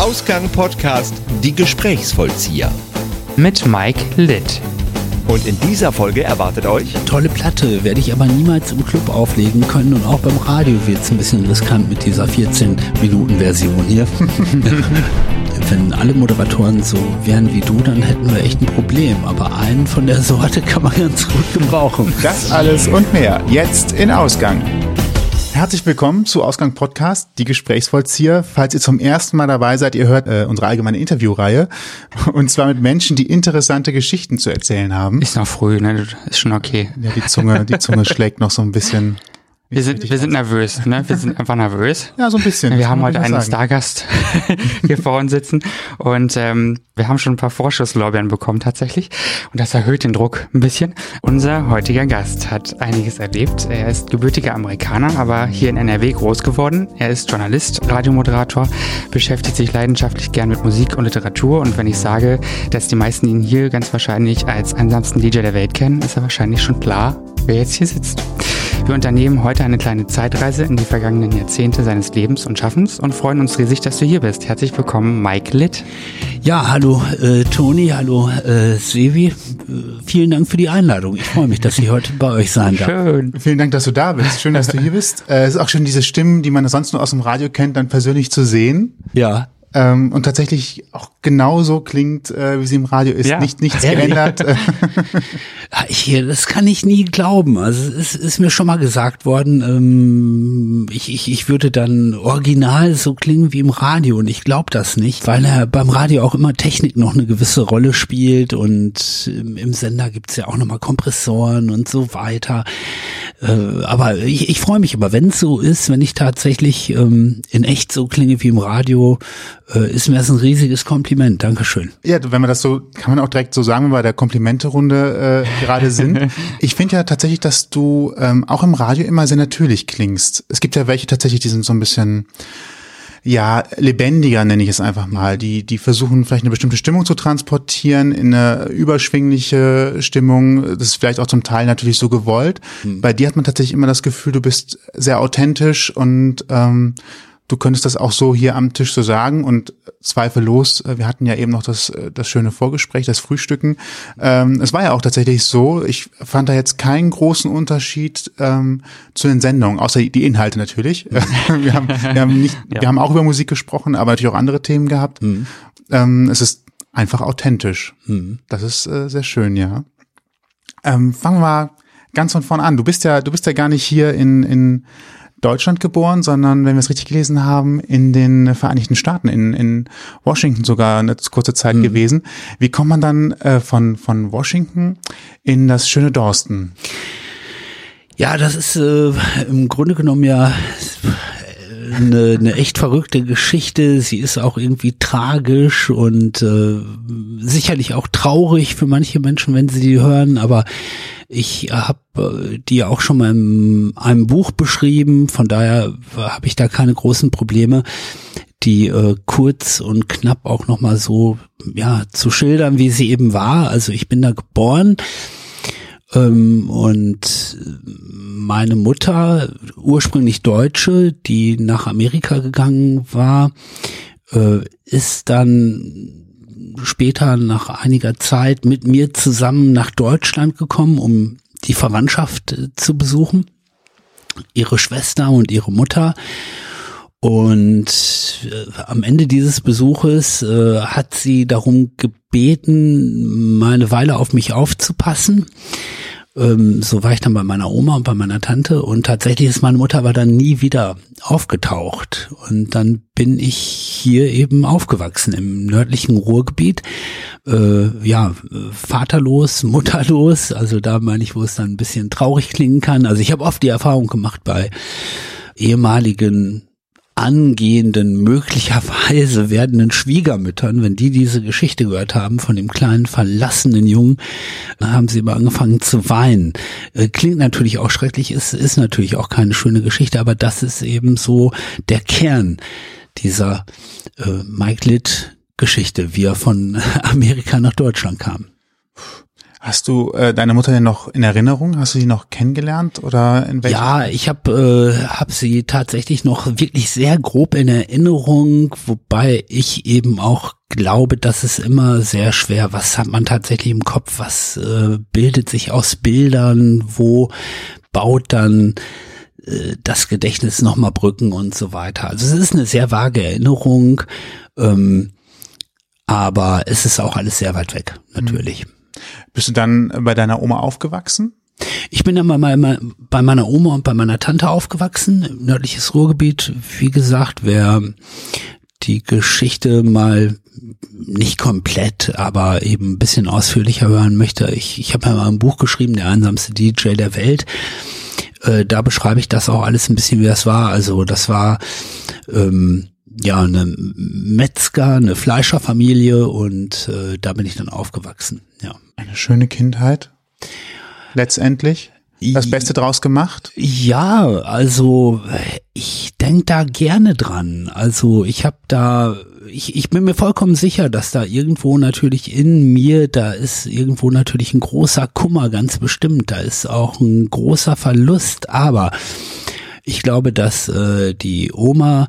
Ausgang Podcast Die Gesprächsvollzieher. mit Mike Litt. Und in dieser Folge erwartet euch Tolle Platte, werde ich aber niemals im Club auflegen können und auch beim Radio wird es ein bisschen riskant mit dieser 14-Minuten-Version hier. Wenn alle Moderatoren so wären wie du, dann hätten wir echt ein Problem. Aber einen von der Sorte kann man ganz gut gebrauchen. Das alles und mehr jetzt in Ausgang. Herzlich willkommen zu Ausgang Podcast, die Gesprächsvollzieher. Falls ihr zum ersten Mal dabei seid, ihr hört äh, unsere allgemeine Interviewreihe und zwar mit Menschen, die interessante Geschichten zu erzählen haben. Ist noch früh, ne? Ist schon okay. Ja, die Zunge, die Zunge schlägt noch so ein bisschen. Wir sind, wir sind nervös, ne? Wir sind einfach nervös. Ja, so ein bisschen. Wir haben heute einen. Stargast hier vor uns sitzen und ähm, wir haben schon ein paar Vorschusslorbeeren bekommen tatsächlich und das erhöht den Druck ein bisschen. Unser heutiger Gast hat einiges erlebt. Er ist gebürtiger Amerikaner, aber hier in NRW groß geworden. Er ist Journalist, Radiomoderator, beschäftigt sich leidenschaftlich gern mit Musik und Literatur und wenn ich sage, dass die meisten ihn hier ganz wahrscheinlich als einsamsten DJ der Welt kennen, ist er wahrscheinlich schon klar, wer jetzt hier sitzt. Wir unternehmen heute eine kleine Zeitreise in die vergangenen Jahrzehnte seines Lebens und Schaffens und freuen uns riesig, dass du hier bist. Herzlich willkommen, Mike Litt. Ja, hallo äh, Toni, hallo äh, Sevi. Äh, vielen Dank für die Einladung. Ich freue mich, dass ich heute bei euch sein darf. Schön. Vielen Dank, dass du da bist. Schön, dass du hier bist. Äh, es ist auch schön, diese Stimmen, die man sonst nur aus dem Radio kennt, dann persönlich zu sehen. Ja, Ähm, und tatsächlich auch genauso klingt, äh, wie sie im Radio ist. Ja. Nicht, nichts Ehrlich? geändert. Äh, Ja, Ich, das kann ich nie glauben. Also es ist mir schon mal gesagt worden, ähm, ich, ich, ich würde dann original so klingen wie im Radio und ich glaube das nicht, weil er beim Radio auch immer Technik noch eine gewisse Rolle spielt und im, im Sender gibt's ja auch nochmal Kompressoren und so weiter. Äh, aber ich, ich freue mich immer, wenn es so ist, wenn ich tatsächlich ähm, in echt so klinge wie im Radio, äh, ist mir das ein riesiges Kompliment. Dankeschön. Ja, wenn man das so, kann man auch direkt so sagen, wenn wir bei der Komplimente-Runde äh, gerade sind. Ich finde ja tatsächlich, dass du ähm, auch im Radio immer sehr natürlich klingst. Es gibt ja welche tatsächlich, die sind so ein bisschen ja, lebendiger nenne ich es einfach mal. Die, die versuchen vielleicht eine bestimmte Stimmung zu transportieren, in eine überschwingliche Stimmung. Das ist vielleicht auch zum Teil natürlich so gewollt. Bei dir hat man tatsächlich immer das Gefühl, du bist sehr authentisch und ähm, du könntest das auch so hier am Tisch so sagen und zweifellos, äh, wir hatten ja eben noch das, äh, das schöne Vorgespräch, das Frühstücken. Ähm, es war ja auch tatsächlich so, ich fand da jetzt keinen großen Unterschied ähm, zu den Sendungen, außer die Inhalte natürlich. wir, haben, wir, haben nicht, wir haben auch über Musik gesprochen, aber natürlich auch andere Themen gehabt. Ähm, es ist einfach authentisch. Das ist äh, sehr schön, ja. Ähm, fangen wir mal ganz von vorn an. Du bist ja, du bist ja gar nicht hier in, in Deutschland geboren, sondern, wenn wir es richtig gelesen haben, in den Vereinigten Staaten, in, in Washington sogar eine kurze Zeit gewesen. Wie kommt man dann äh, von, von Washington in das schöne Dorsten? Ja, das ist äh, im Grunde genommen ja eine, eine echt verrückte Geschichte. Sie ist auch irgendwie tragisch und äh, sicherlich auch traurig für manche Menschen, wenn sie die hören. Aber ich habe äh, die auch schon mal in einem Buch beschrieben. Von daher habe ich da keine großen Probleme die äh, kurz und knapp auch noch mal so ja zu schildern, wie sie eben war. Also ich bin da geboren und meine Mutter, ursprünglich Deutsche, die nach Amerika gegangen war, äh, ist dann später nach einiger Zeit mit mir zusammen nach Deutschland gekommen, um die Verwandtschaft äh, zu besuchen. Ihre Schwester und ihre Mutter. Und äh, am Ende dieses Besuches äh, hat sie darum gebeten, mal eine Weile auf mich aufzupassen. Ähm, so war ich dann bei meiner Oma und bei meiner Tante und tatsächlich ist meine Mutter aber dann nie wieder aufgetaucht. Und dann bin ich hier eben aufgewachsen im nördlichen Ruhrgebiet. Äh, ja, vaterlos, mutterlos, also da meine ich, wo es dann ein bisschen traurig klingen kann. Also ich habe oft die Erfahrung gemacht bei ehemaligen angehenden, möglicherweise werdenden Schwiegermüttern, wenn die diese Geschichte gehört haben von dem kleinen verlassenen Jungen, haben sie immer angefangen zu weinen. Äh, Klingt natürlich auch schrecklich, ist, ist natürlich auch keine schöne Geschichte, aber das ist eben so der Kern dieser äh, Mike Litt Geschichte, wie er von Amerika nach Deutschland kam. Hast du äh, deine Mutter denn noch in Erinnerung? Hast du sie noch kennengelernt oder in welchem? Ja, ich habe äh, hab sie tatsächlich noch wirklich sehr grob in Erinnerung, wobei ich eben auch glaube, dass es immer sehr schwer, was hat man tatsächlich im Kopf, was äh, bildet sich aus Bildern, wo baut dann äh, das Gedächtnis nochmal Brücken und so weiter. Also es ist eine sehr vage Erinnerung, ähm, aber es ist auch alles sehr weit weg, natürlich. Mhm. Bist du dann bei deiner Oma aufgewachsen? Ich bin dann bei meiner, bei meiner Oma und bei meiner Tante aufgewachsen, nördliches Ruhrgebiet. Wie gesagt, wer die Geschichte mal nicht komplett, aber eben ein bisschen ausführlicher hören möchte, ich, ich habe ja mal ein Buch geschrieben, der einsamste DJ der Welt. Äh, da beschreibe ich das auch alles ein bisschen, wie das war. Also das war ähm, ja eine Metzger, eine Fleischerfamilie und äh, da bin ich dann aufgewachsen. Ja. Eine schöne Kindheit. Letztendlich das Beste draus gemacht? Ja, also ich denk da gerne dran. Also ich habe da, ich, ich bin mir vollkommen sicher, dass da irgendwo natürlich in mir, da ist irgendwo natürlich ein großer Kummer, ganz bestimmt. Da ist auch ein großer Verlust, aber ich glaube, dass äh, die Oma,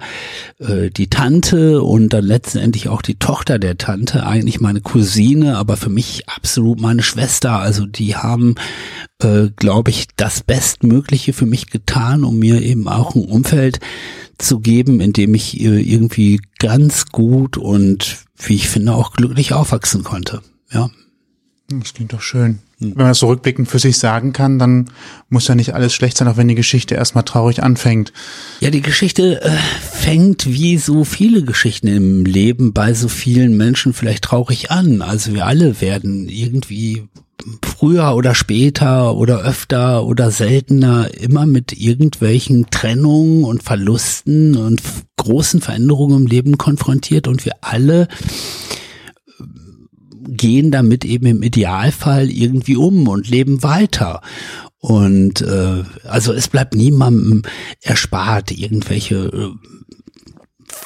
äh, die Tante und dann letztendlich auch die Tochter der Tante, eigentlich meine Cousine, aber für mich absolut meine Schwester. Also die haben, äh, glaube ich, das Bestmögliche für mich getan, um mir eben auch ein Umfeld zu geben, in dem ich äh, irgendwie ganz gut und wie ich finde auch glücklich aufwachsen konnte. Ja. Das klingt doch schön. Wenn man das so rückblickend für sich sagen kann, dann muss ja nicht alles schlecht sein, auch wenn die Geschichte erstmal traurig anfängt. Ja, die Geschichte äh, fängt wie so viele Geschichten im Leben bei so vielen Menschen vielleicht traurig an. Also wir alle werden irgendwie früher oder später oder öfter oder seltener immer mit irgendwelchen Trennungen und Verlusten und großen Veränderungen im Leben konfrontiert und wir alle gehen damit eben im Idealfall irgendwie um und leben weiter. Und äh, also es bleibt niemandem erspart, irgendwelche äh,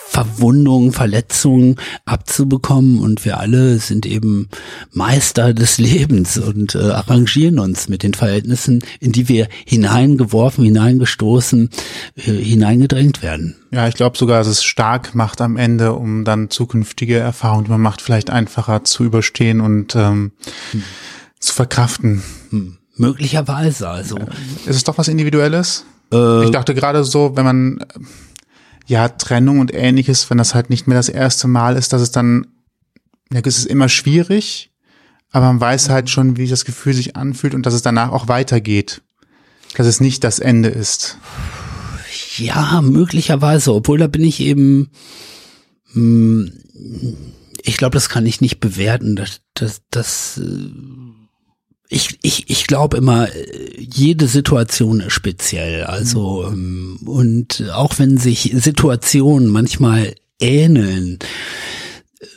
Verwundungen, Verletzungen abzubekommen und wir alle sind eben Meister des Lebens und äh, arrangieren uns mit den Verhältnissen, in die wir hineingeworfen, hineingestoßen, äh, hineingedrängt werden. Ja, ich glaube sogar, dass es stark macht am Ende, um dann zukünftige Erfahrungen, die man macht, vielleicht einfacher zu überstehen und ähm, hm. zu verkraften. Hm. Möglicherweise, also. Ist es doch was Individuelles? Äh, ich dachte gerade so, wenn man ja, Trennung und ähnliches, wenn das halt nicht mehr das erste Mal ist, dass es dann, ja, es ist immer schwierig, aber man weiß halt schon, wie das Gefühl sich anfühlt und dass es danach auch weitergeht. Dass es nicht das Ende ist. Ja, möglicherweise, obwohl da bin ich eben, hm, ich glaube, das kann ich nicht bewerten. Das, das, das äh, ich, ich, ich glaube immer, jede Situation ist speziell. Also, mhm. und auch wenn sich Situationen manchmal ähneln,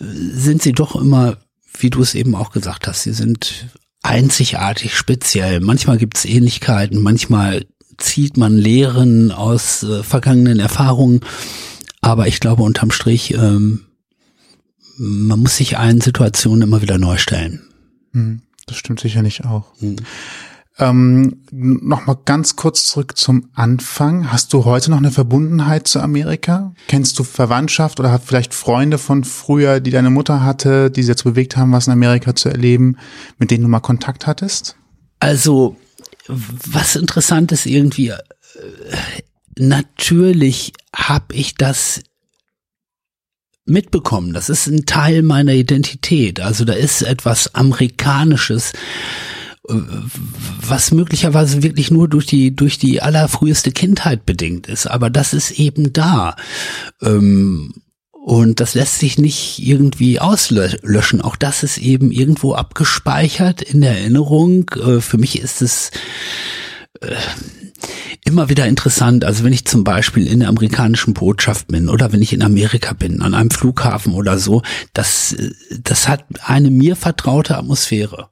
sind sie doch immer, wie du es eben auch gesagt hast, sie sind einzigartig speziell. Manchmal gibt es Ähnlichkeiten, manchmal zieht man Lehren aus äh, vergangenen Erfahrungen. Aber ich glaube, unterm Strich, ähm, man muss sich allen Situationen immer wieder neu stellen. Mhm. Das stimmt sicherlich auch. Mhm. Ähm, Nochmal ganz kurz zurück zum Anfang. Hast du heute noch eine Verbundenheit zu Amerika? Kennst du Verwandtschaft oder hast vielleicht Freunde von früher, die deine Mutter hatte, die sie dazu bewegt haben, was in Amerika zu erleben, mit denen du mal Kontakt hattest? Also, was interessant ist irgendwie, äh, natürlich habe ich das mitbekommen. Das ist ein Teil meiner Identität. Also da ist etwas Amerikanisches, äh, was möglicherweise wirklich nur durch die, durch die allerfrüheste Kindheit bedingt ist. Aber das ist eben da. Ähm, und das lässt sich nicht irgendwie auslöschen. Auch das ist eben irgendwo abgespeichert in der Erinnerung. Äh, für mich ist es äh, immer wieder interessant. Also wenn ich zum Beispiel in der amerikanischen Botschaft bin oder wenn ich in Amerika bin, an einem Flughafen oder so, das, das hat eine mir vertraute Atmosphäre.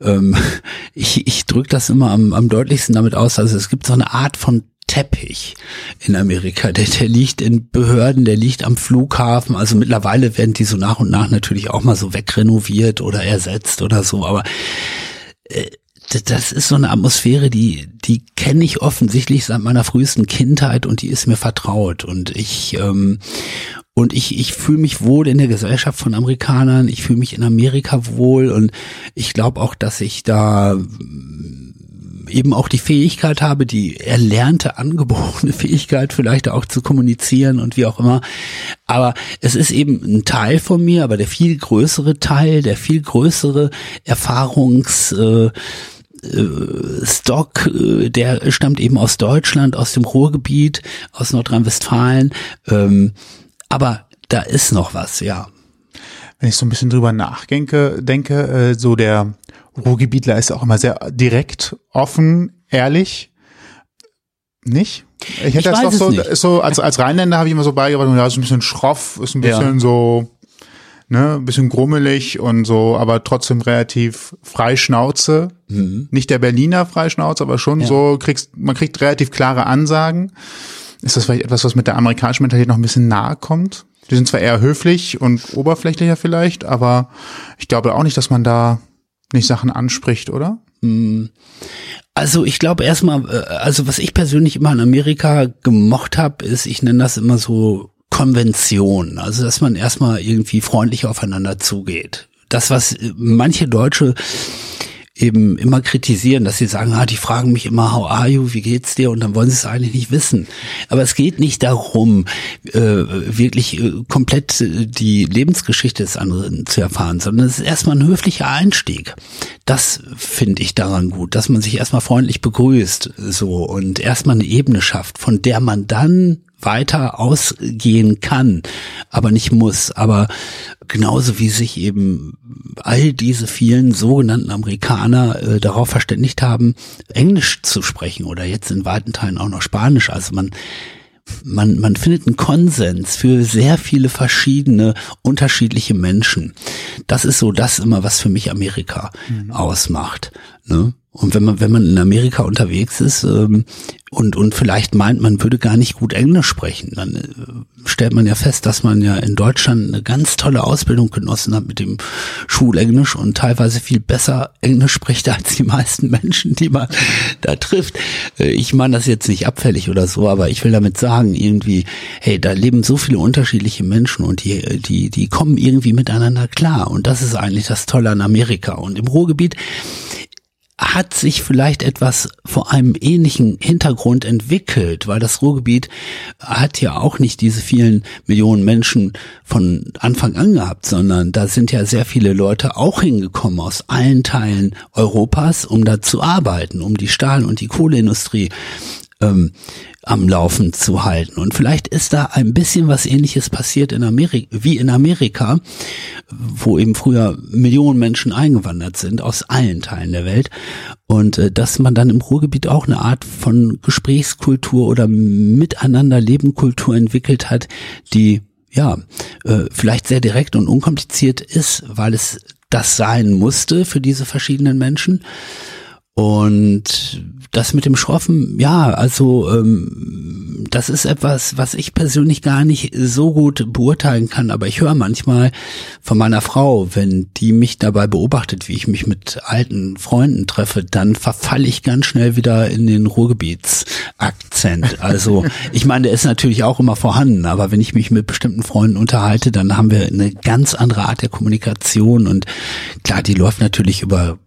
Ähm, ich ich drücke das immer am, am deutlichsten damit aus. Also es gibt so eine Art von Teppich in Amerika. Der, der liegt in Behörden, der liegt am Flughafen. Also mittlerweile werden die so nach und nach natürlich auch mal so wegrenoviert oder ersetzt oder so. Aber äh, das ist so eine Atmosphäre, die, die kenne ich offensichtlich seit meiner frühesten Kindheit und die ist mir vertraut. Und ich, ähm, und ich, ich fühle mich wohl in der Gesellschaft von Amerikanern, ich fühle mich in Amerika wohl und ich glaube auch, dass ich da eben auch die Fähigkeit habe, die erlernte, angeborene Fähigkeit vielleicht auch zu kommunizieren und wie auch immer. Aber es ist eben ein Teil von mir, aber der viel größere Teil, der viel größere Erfahrungs, äh, äh, Stock, äh, der stammt eben aus Deutschland, aus dem Ruhrgebiet, aus Nordrhein-Westfalen. Ähm, aber da ist noch was, ja. Wenn ich so ein bisschen drüber nachdenke, denke, äh, so der Ruhrgebietler ist auch immer sehr direkt, offen, ehrlich. Nicht? Ich hätte Ich das weiß doch so, so als, als Rheinländer habe ich immer so beigebracht, ja, ist ein bisschen schroff, ist ein bisschen Ja. so, ne, ein bisschen grummelig und so, aber trotzdem relativ Freischnauze. Nicht der Berliner Freischnauze, aber schon Mhm. Ja. so, kriegst, man kriegt relativ klare Ansagen. Ist das vielleicht etwas, was mit der amerikanischen Mentalität noch ein bisschen nahe kommt? Die sind zwar eher höflich und oberflächlicher vielleicht, aber ich glaube auch nicht, dass man da nicht Sachen anspricht, oder? Also ich glaube erstmal, äh, also was ich persönlich immer in Amerika gemocht habe, ist, ich nenne das immer so Konvention. Also dass man erstmal irgendwie freundlich aufeinander zugeht. Das, was äh, manche Deutsche eben immer kritisieren, dass sie sagen, ah, die fragen mich immer, how are you, wie geht's dir? Und dann wollen sie es eigentlich nicht wissen. Aber es geht nicht darum, äh, wirklich äh, komplett äh, die Lebensgeschichte des anderen zu erfahren, sondern es ist erstmal ein höflicher Einstieg. Das finde ich daran gut, dass man sich erstmal freundlich begrüßt, so, und erstmal eine Ebene schafft, von der man dann weiter ausgehen kann, aber nicht muss. Aber genauso wie sich eben all diese vielen sogenannten Amerikaner äh, darauf verständigt haben, Englisch zu sprechen oder jetzt in weiten Teilen auch noch Spanisch. Also man man, man findet einen Konsens für sehr viele verschiedene, unterschiedliche Menschen. Das ist so das immer, was für mich Amerika ausmacht. Ne? Und wenn man, wenn man in Amerika unterwegs ist ähm, und, und vielleicht meint, man würde gar nicht gut Englisch sprechen, dann äh, stellt man ja fest, dass man ja in Deutschland eine ganz tolle Ausbildung genossen hat mit dem Schulenglisch und teilweise viel besser Englisch spricht als die meisten Menschen, die man da trifft. Äh, Ich meine das jetzt nicht abfällig oder so, aber ich will damit sagen, irgendwie, hey, da leben so viele unterschiedliche Menschen und die, die, die kommen irgendwie miteinander klar. Und das ist eigentlich das Tolle an Amerika. Und im Ruhrgebiet hat sich vielleicht etwas vor einem ähnlichen Hintergrund entwickelt, weil das Ruhrgebiet hat ja auch nicht diese vielen Millionen Menschen von Anfang an gehabt, sondern da sind ja sehr viele Leute auch hingekommen aus allen Teilen Europas, um da zu arbeiten, um die Stahl- und die Kohleindustrie ähm, am Laufen zu halten. Und vielleicht ist da ein bisschen was ähnliches passiert in Amerika, wie in Amerika, wo eben früher Millionen Menschen eingewandert sind aus allen Teilen der Welt. Und äh, dass man dann im Ruhrgebiet auch eine Art von Gesprächskultur oder Miteinanderlebenkultur entwickelt hat, die ja, äh, vielleicht sehr direkt und unkompliziert ist, weil es das sein musste für diese verschiedenen Menschen. Und das mit dem Schroffen, ja, also ähm, das ist etwas, was ich persönlich gar nicht so gut beurteilen kann, aber ich höre manchmal von meiner Frau, wenn die mich dabei beobachtet, wie ich mich mit alten Freunden treffe, dann verfalle ich ganz schnell wieder in den Ruhrgebietsakzent. Also ich meine, der ist natürlich auch immer vorhanden, aber wenn ich mich mit bestimmten Freunden unterhalte, dann haben wir eine ganz andere Art der Kommunikation und klar, die läuft natürlich über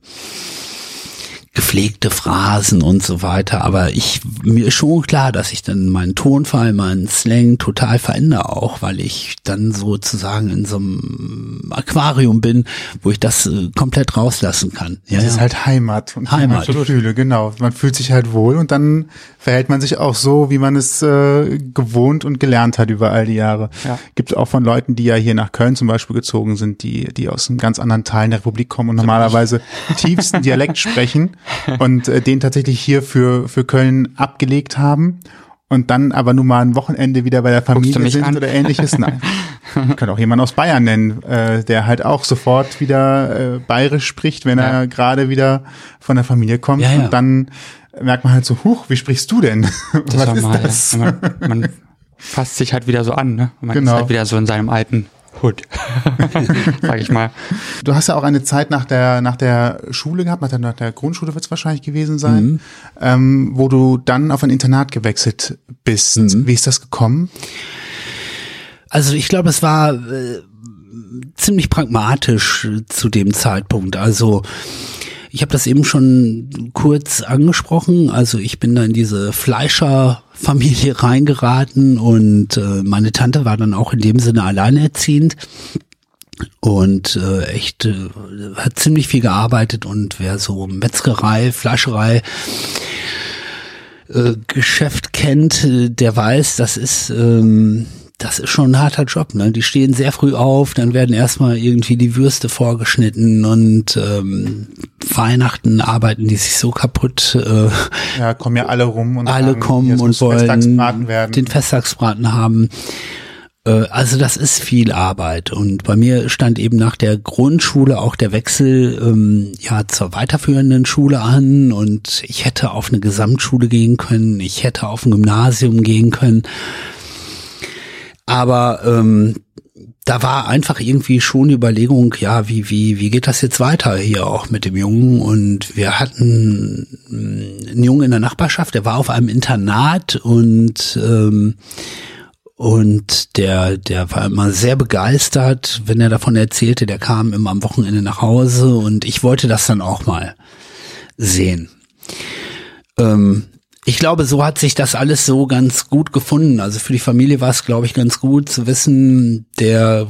gepflegte Phrasen und so weiter, aber ich mir ist schon klar, dass ich dann meinen Tonfall, meinen Slang total verändere auch, weil ich dann sozusagen in so einem Aquarium bin, wo ich das äh, komplett rauslassen kann. Ja, Das ist halt Heimat und Heimat. Heimatgefühle, genau. Man fühlt sich halt wohl und dann verhält man sich auch so, wie man es äh, gewohnt und gelernt hat über all die Jahre. Ja. Gibt auch von Leuten, die ja hier nach Köln zum Beispiel gezogen sind, die, die aus einem ganz anderen Teilen der Republik kommen und normalerweise tiefsten Dialekt sprechen und äh, den tatsächlich hier für, für Köln abgelegt haben. Und dann aber nun mal ein Wochenende wieder bei der Familie sind an? oder ähnliches. Nein. Ich kann auch jemanden aus Bayern nennen, äh, der halt auch sofort wieder äh, bayerisch spricht, wenn Ja. er gerade wieder von der Familie kommt. Ja, ja. Und dann merkt man halt so, huch, wie sprichst du denn? Das Was ist mal, das? Man, man fasst sich halt wieder so an, ne? Man Genau. ist halt wieder so in seinem alten Hood, sag ich mal. Du hast ja auch eine Zeit nach der, nach der Schule gehabt, nach der, nach der Grundschule wird es wahrscheinlich gewesen sein, mhm. ähm, wo du dann auf ein Internat gewechselt bist. Mhm. Wie ist das gekommen? Also ich glaube, es war äh, ziemlich pragmatisch zu dem Zeitpunkt. Also ich habe das eben schon kurz angesprochen. Also ich bin da in diese Fleischerfamilie reingeraten und äh, meine Tante war dann auch in dem Sinne alleinerziehend und äh, echt äh, hat ziemlich viel gearbeitet und wer so Metzgerei, Fleischerei äh, Geschäft kennt, äh, der weiß, das ist ähm, das ist schon ein harter Job, ne? Die stehen sehr früh auf, dann werden erstmal irgendwie die Würste vorgeschnitten und ähm, Weihnachten arbeiten die sich so kaputt. Äh, ja, kommen ja alle rum und alle sagen, kommen und wollen den Festtagsbraten haben. Äh, also das ist viel Arbeit und bei mir stand eben nach der Grundschule auch der Wechsel ähm, ja zur weiterführenden Schule an und ich hätte auf eine Gesamtschule gehen können, ich hätte auf ein Gymnasium gehen können aber ähm, da war einfach irgendwie schon die Überlegung, ja, wie, wie, wie geht das jetzt weiter hier auch mit dem Jungen? Und wir hatten einen Jungen in der Nachbarschaft, der war auf einem Internat und ähm, und der, der war immer sehr begeistert, wenn er davon erzählte. Der kam immer am Wochenende nach Hause und ich wollte das dann auch mal sehen. Ähm, ich glaube, so hat sich das alles so ganz gut gefunden. Also für die Familie war es, glaube ich, ganz gut zu wissen, der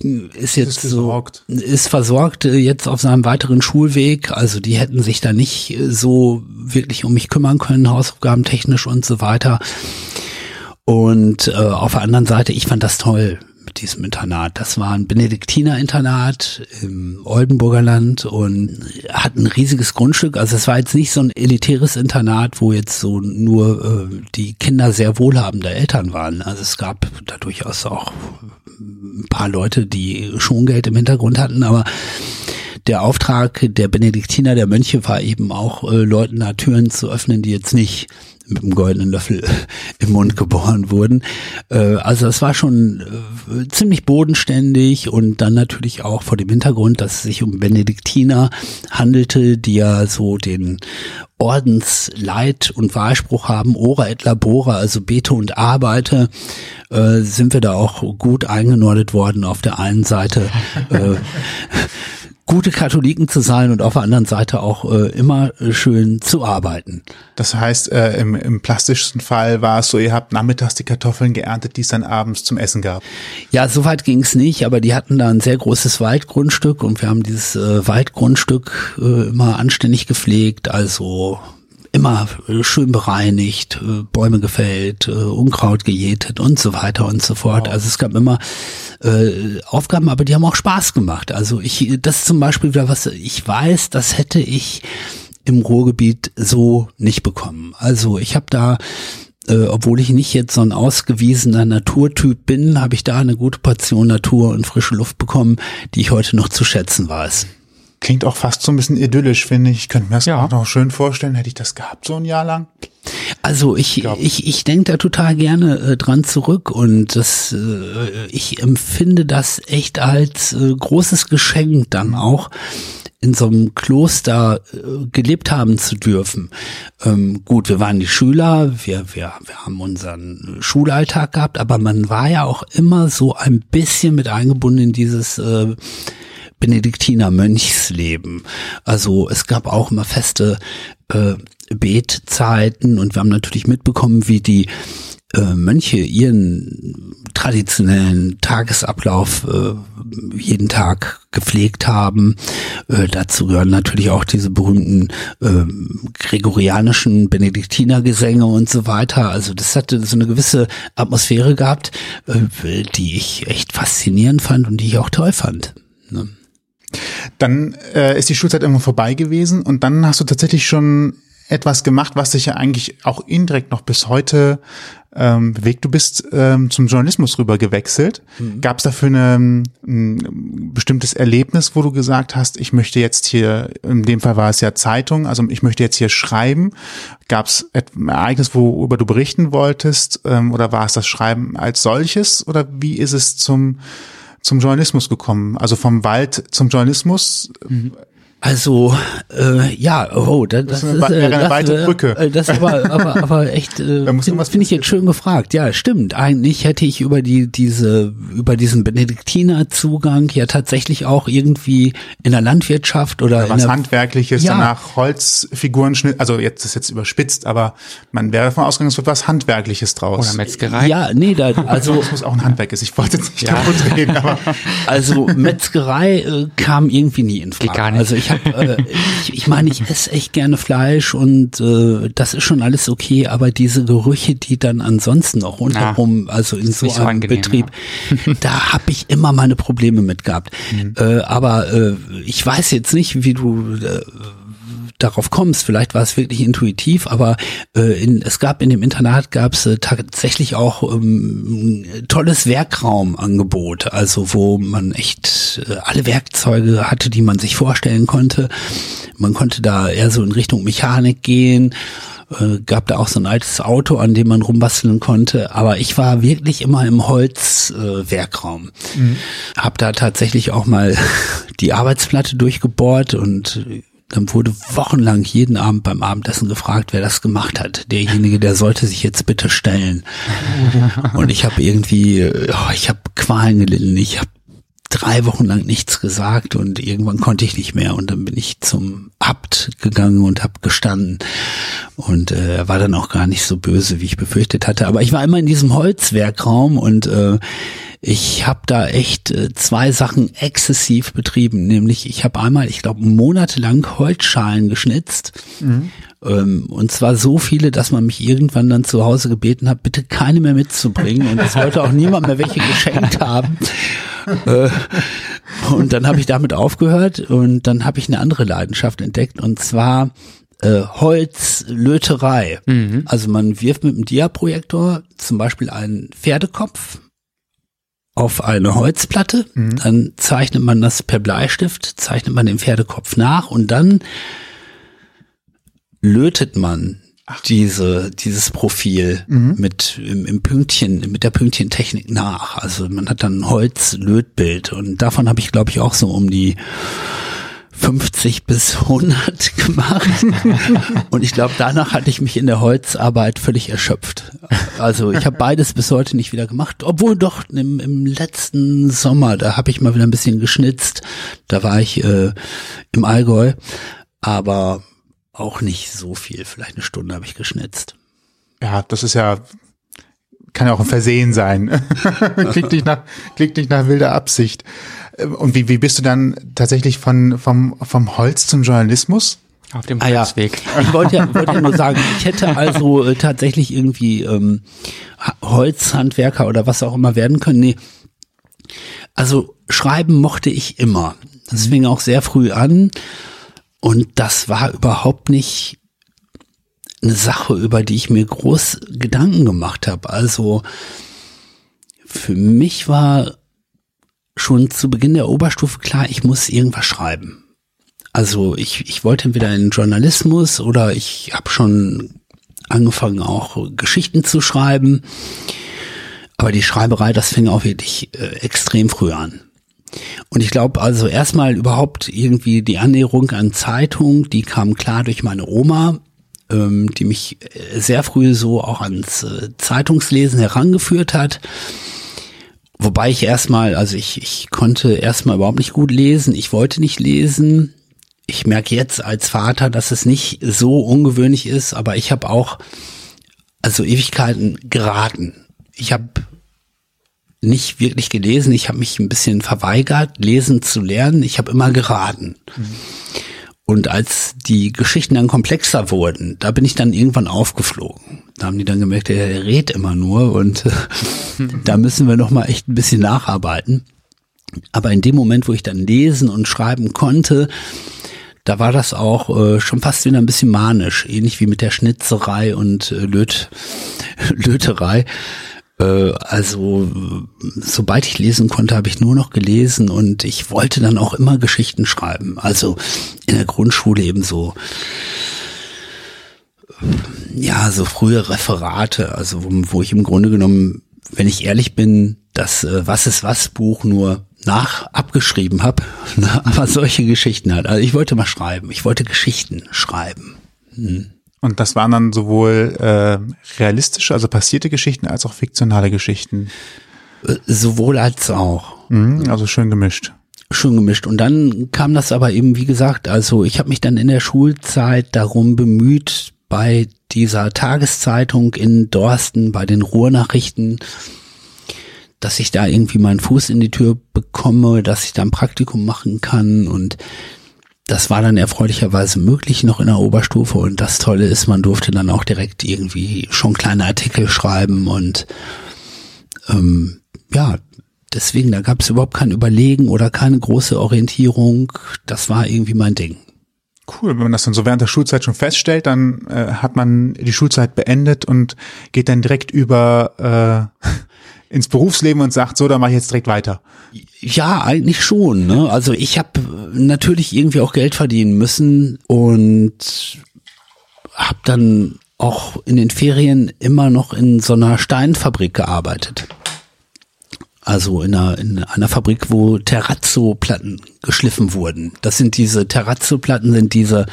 ist jetzt ist so ist versorgt jetzt auf seinem weiteren Schulweg. Also die hätten sich da nicht äh, so wirklich um mich kümmern können, Hausaufgaben technisch und so weiter. Und äh, auf der anderen Seite, ich fand das toll mit diesem Internat. Das war ein Benediktiner-Internat im Oldenburger Land und hat ein riesiges Grundstück. Also es war jetzt nicht so ein elitäres Internat, wo jetzt so nur äh, die Kinder sehr wohlhabender Eltern waren. Also es gab da durchaus auch ein paar Leute, die schon Geld im Hintergrund hatten, aber der Auftrag der Benediktiner, der Mönche war eben auch, äh, Leuten da Türen zu öffnen, die jetzt nicht mit einem goldenen Löffel im Mund geboren wurden. Äh, also es war schon äh, ziemlich bodenständig und dann natürlich auch vor dem Hintergrund, dass es sich um Benediktiner handelte, die ja so den Ordensleit und Wahlspruch haben, ora et labora, also bete und arbeite, äh, sind wir da auch gut eingenordet worden auf der einen Seite. äh, gute Katholiken zu sein und auf der anderen Seite auch äh, immer schön zu arbeiten. Das heißt, äh, im, im plastischsten Fall war es so, ihr habt nachmittags die Kartoffeln geerntet, die es dann abends zum Essen gab. Ja, so weit ging es nicht, aber die hatten da ein sehr großes Waldgrundstück und wir haben dieses äh, Waldgrundstück äh, immer anständig gepflegt, also immer äh, schön bereinigt, äh, Bäume gefällt, äh, Unkraut gejätet und so weiter und so fort. Wow. Also es gab immer äh, Aufgaben, aber die haben auch Spaß gemacht. Also ich, das ist zum Beispiel wieder was, ich weiß, das hätte ich im Ruhrgebiet so nicht bekommen. Also ich habe da äh, obwohl ich nicht jetzt so ein ausgewiesener Naturtyp bin, habe ich da eine gute Portion Natur und frische Luft bekommen, die ich heute noch zu schätzen weiß. Klingt auch fast so ein bisschen idyllisch, finde ich. Ich könnte mir das ja. auch noch schön vorstellen. Hätte ich das gehabt, so ein Jahr lang? Also ich, ich, ich, ich denke da total gerne äh, dran zurück und das, äh, ich empfinde das echt als äh, großes Geschenk dann auch in so einem Kloster äh, gelebt haben zu dürfen. Ähm, gut, wir waren die Schüler, wir, wir, wir haben unseren Schulalltag gehabt, aber man war ja auch immer so ein bisschen mit eingebunden in dieses äh, Benediktiner Mönchsleben. Also es gab auch immer feste äh, Betzeiten und wir haben natürlich mitbekommen, wie die äh, Mönche ihren traditionellen Tagesablauf äh, jeden Tag gepflegt haben. Äh, dazu gehören natürlich auch diese berühmten äh, gregorianischen Benediktinergesänge und so weiter. Also das hatte so eine gewisse Atmosphäre gehabt, äh, die ich echt faszinierend fand und die ich auch toll fand. Ne? Dann äh, ist die Schulzeit irgendwann vorbei gewesen und dann hast du tatsächlich schon etwas gemacht, was dich ja eigentlich auch indirekt noch bis heute ähm, bewegt. Du bist ähm, zum Journalismus rüber gewechselt. Mhm. Gab es dafür eine, ein bestimmtes Erlebnis, wo du gesagt hast, ich möchte jetzt hier, in dem Fall war es ja Zeitung, also ich möchte jetzt hier schreiben. Gab es ein Ereignis, worüber du berichten wolltest? Ähm, oder war es das Schreiben als solches? Oder wie ist es zum zum Journalismus gekommen? Also vom Wald zum Journalismus? Mhm. Also äh, ja, oh, das, das, das ist eine, äh, das, weite Brücke. Äh, das aber, aber, aber echt äh, finde find ich jetzt schön gefragt. Ja, stimmt. Eigentlich hätte ich über die diese über diesen Benediktinerzugang ja tatsächlich auch irgendwie in der Landwirtschaft oder, oder was der, handwerkliches ja. danach Holzfiguren schnitt. Also jetzt ist jetzt überspitzt, aber man wäre davon ausgegangen, es wird was handwerkliches draus. Oder Metzgerei. Ja, nee, da, also das muss auch ein Handwerk ist. Ich wollte jetzt nicht ja. kaputt reden, aber also Metzgerei äh, kam irgendwie nie in Frage. Gar nicht. Also ich ich habe, äh, ich, ich meine, ich esse echt gerne Fleisch und äh, das ist schon alles okay, aber diese Gerüche, die dann ansonsten auch rundherum, ja, also in so einem angenehm, Betrieb, ja. da habe ich immer meine Probleme mit gehabt. Mhm. Äh, aber äh, ich weiß jetzt nicht, wie du äh, darauf kommst. Vielleicht war es wirklich intuitiv, aber äh, in, es gab in dem Internat gab es äh, tatsächlich auch ähm, tolles Werkraumangebot, also wo man echt äh, alle Werkzeuge hatte, die man sich vorstellen konnte. Man konnte da eher so in Richtung Mechanik gehen äh, gab da auch so ein altes Auto, an dem man rumbasteln konnte. Aber ich war wirklich immer im Holzwerkraum. Äh, mhm. Hab da tatsächlich auch mal die Arbeitsplatte durchgebohrt und dann wurde wochenlang jeden Abend beim Abendessen gefragt, wer das gemacht hat. Derjenige, der sollte sich jetzt bitte stellen. Und ich habe irgendwie, oh, ich habe Qualen gelitten. Ich habe drei Wochen lang nichts gesagt und irgendwann konnte ich nicht mehr und dann bin ich zum Abt gegangen und habe gestanden und äh, er war dann auch gar nicht so böse, wie ich befürchtet hatte. Aber ich war immer in diesem Holzwerkraum und äh, ich habe da echt äh, zwei Sachen exzessiv betrieben, nämlich ich habe einmal, ich glaube, monatelang Holzschalen geschnitzt. Mhm. Ähm, und zwar so viele, dass man mich irgendwann dann zu Hause gebeten hat, bitte keine mehr mitzubringen. Und es wollte auch niemand mehr welche geschenkt haben. Äh, und dann habe ich damit aufgehört und dann habe ich eine andere Leidenschaft entdeckt und zwar äh, Holzlöterei. Mhm. Also man wirft mit dem Diaprojektor zum Beispiel einen Pferdekopf auf eine Holzplatte, mhm. dann zeichnet man das per Bleistift, zeichnet man den Pferdekopf nach und dann lötet man Ach. diese dieses Profil mhm. mit im, im, Pünktchen mit der Pünktchentechnik nach. Also man hat dann ein Holzlötbild und davon habe ich glaube ich auch so um die 50 bis 100 gemacht. Und ich glaube, danach hatte ich mich in der Holzarbeit völlig erschöpft. Also ich habe beides bis heute nicht wieder gemacht. Obwohl doch im, im letzten Sommer, da habe ich mal wieder ein bisschen geschnitzt. Da war ich äh, im Allgäu. Aber auch nicht so viel. Vielleicht eine Stunde habe ich geschnitzt. Ja, das ist ja kann ja auch ein Versehen sein. klingt, nicht nach, klingt nicht nach wilder Absicht. Und wie, wie bist du dann tatsächlich von, vom, vom Holz zum Journalismus? Auf dem Holzweg. Ah, ja. Ich wollte ja, wollte ja nur sagen, ich hätte also äh, tatsächlich irgendwie ähm, Holzhandwerker oder was auch immer werden können. Nee. Also schreiben mochte ich immer. Das fing auch sehr früh an. Und das war überhaupt nicht eine Sache, über die ich mir groß Gedanken gemacht habe. Also für mich war schon zu Beginn der Oberstufe klar, ich muss irgendwas schreiben. Also ich, ich wollte entweder in Journalismus oder ich habe schon angefangen auch Geschichten zu schreiben. Aber die Schreiberei, das fing auch wirklich äh, extrem früh an. Und ich glaube also erstmal überhaupt irgendwie die Annäherung an Zeitung, die kam klar durch meine Oma, ähm, die mich äh, sehr früh so auch ans äh, Zeitungslesen herangeführt hat. Wobei ich erstmal, also ich, ich konnte erstmal überhaupt nicht gut lesen. Ich wollte nicht lesen. Ich merke jetzt als Vater, dass es nicht so ungewöhnlich ist, aber ich habe auch, also Ewigkeiten geraten. Ich habe nicht wirklich gelesen. Ich habe mich ein bisschen verweigert, lesen zu lernen. Ich habe immer geraten. Mhm. Und als die Geschichten dann komplexer wurden, da bin ich dann irgendwann aufgeflogen. Da haben die dann gemerkt, der redet immer nur und äh, da müssen wir noch mal echt ein bisschen nacharbeiten. Aber in dem Moment, wo ich dann lesen und schreiben konnte, da war das auch äh, schon fast wieder ein bisschen manisch, ähnlich wie mit der Schnitzerei und äh, Löt Löterei. Äh, also sobald ich lesen konnte, habe ich nur noch gelesen und ich wollte dann auch immer Geschichten schreiben. Also in der Grundschule eben so ja, so frühe Referate, also wo, wo ich im Grunde genommen, wenn ich ehrlich bin, das äh, Was ist was Buch nur nach abgeschrieben habe, aber solche Geschichten hat. Also ich wollte mal schreiben, ich wollte Geschichten schreiben. Hm. Und das waren dann sowohl äh, realistische, also passierte Geschichten, als auch fiktionale Geschichten. Äh, sowohl als auch. Mhm, also schön gemischt. Schön gemischt. Und dann kam das aber eben, wie gesagt, also ich habe mich dann in der Schulzeit darum bemüht, bei dieser Tageszeitung in Dorsten, bei den Ruhrnachrichten, dass ich da irgendwie meinen Fuß in die Tür bekomme, dass ich da ein Praktikum machen kann und das war dann erfreulicherweise möglich noch in der Oberstufe und das Tolle ist, man durfte dann auch direkt irgendwie schon kleine Artikel schreiben und ähm, ja, deswegen, da gab es überhaupt kein Überlegen oder keine große Orientierung. Das war irgendwie mein Ding. Cool, wenn man das dann so während der Schulzeit schon feststellt, dann äh, hat man die Schulzeit beendet und geht dann direkt über äh, ins Berufsleben und sagt, so, dann mache ich jetzt direkt weiter. Ja, eigentlich schon. Ne? Also ich habe natürlich irgendwie auch Geld verdienen müssen und habe dann auch in den Ferien immer noch in so einer Steinfabrik gearbeitet. Also in einer, in einer Fabrik, wo Terrazzo-Platten geschliffen wurden. Das sind diese Terrazzo-Platten, sind diese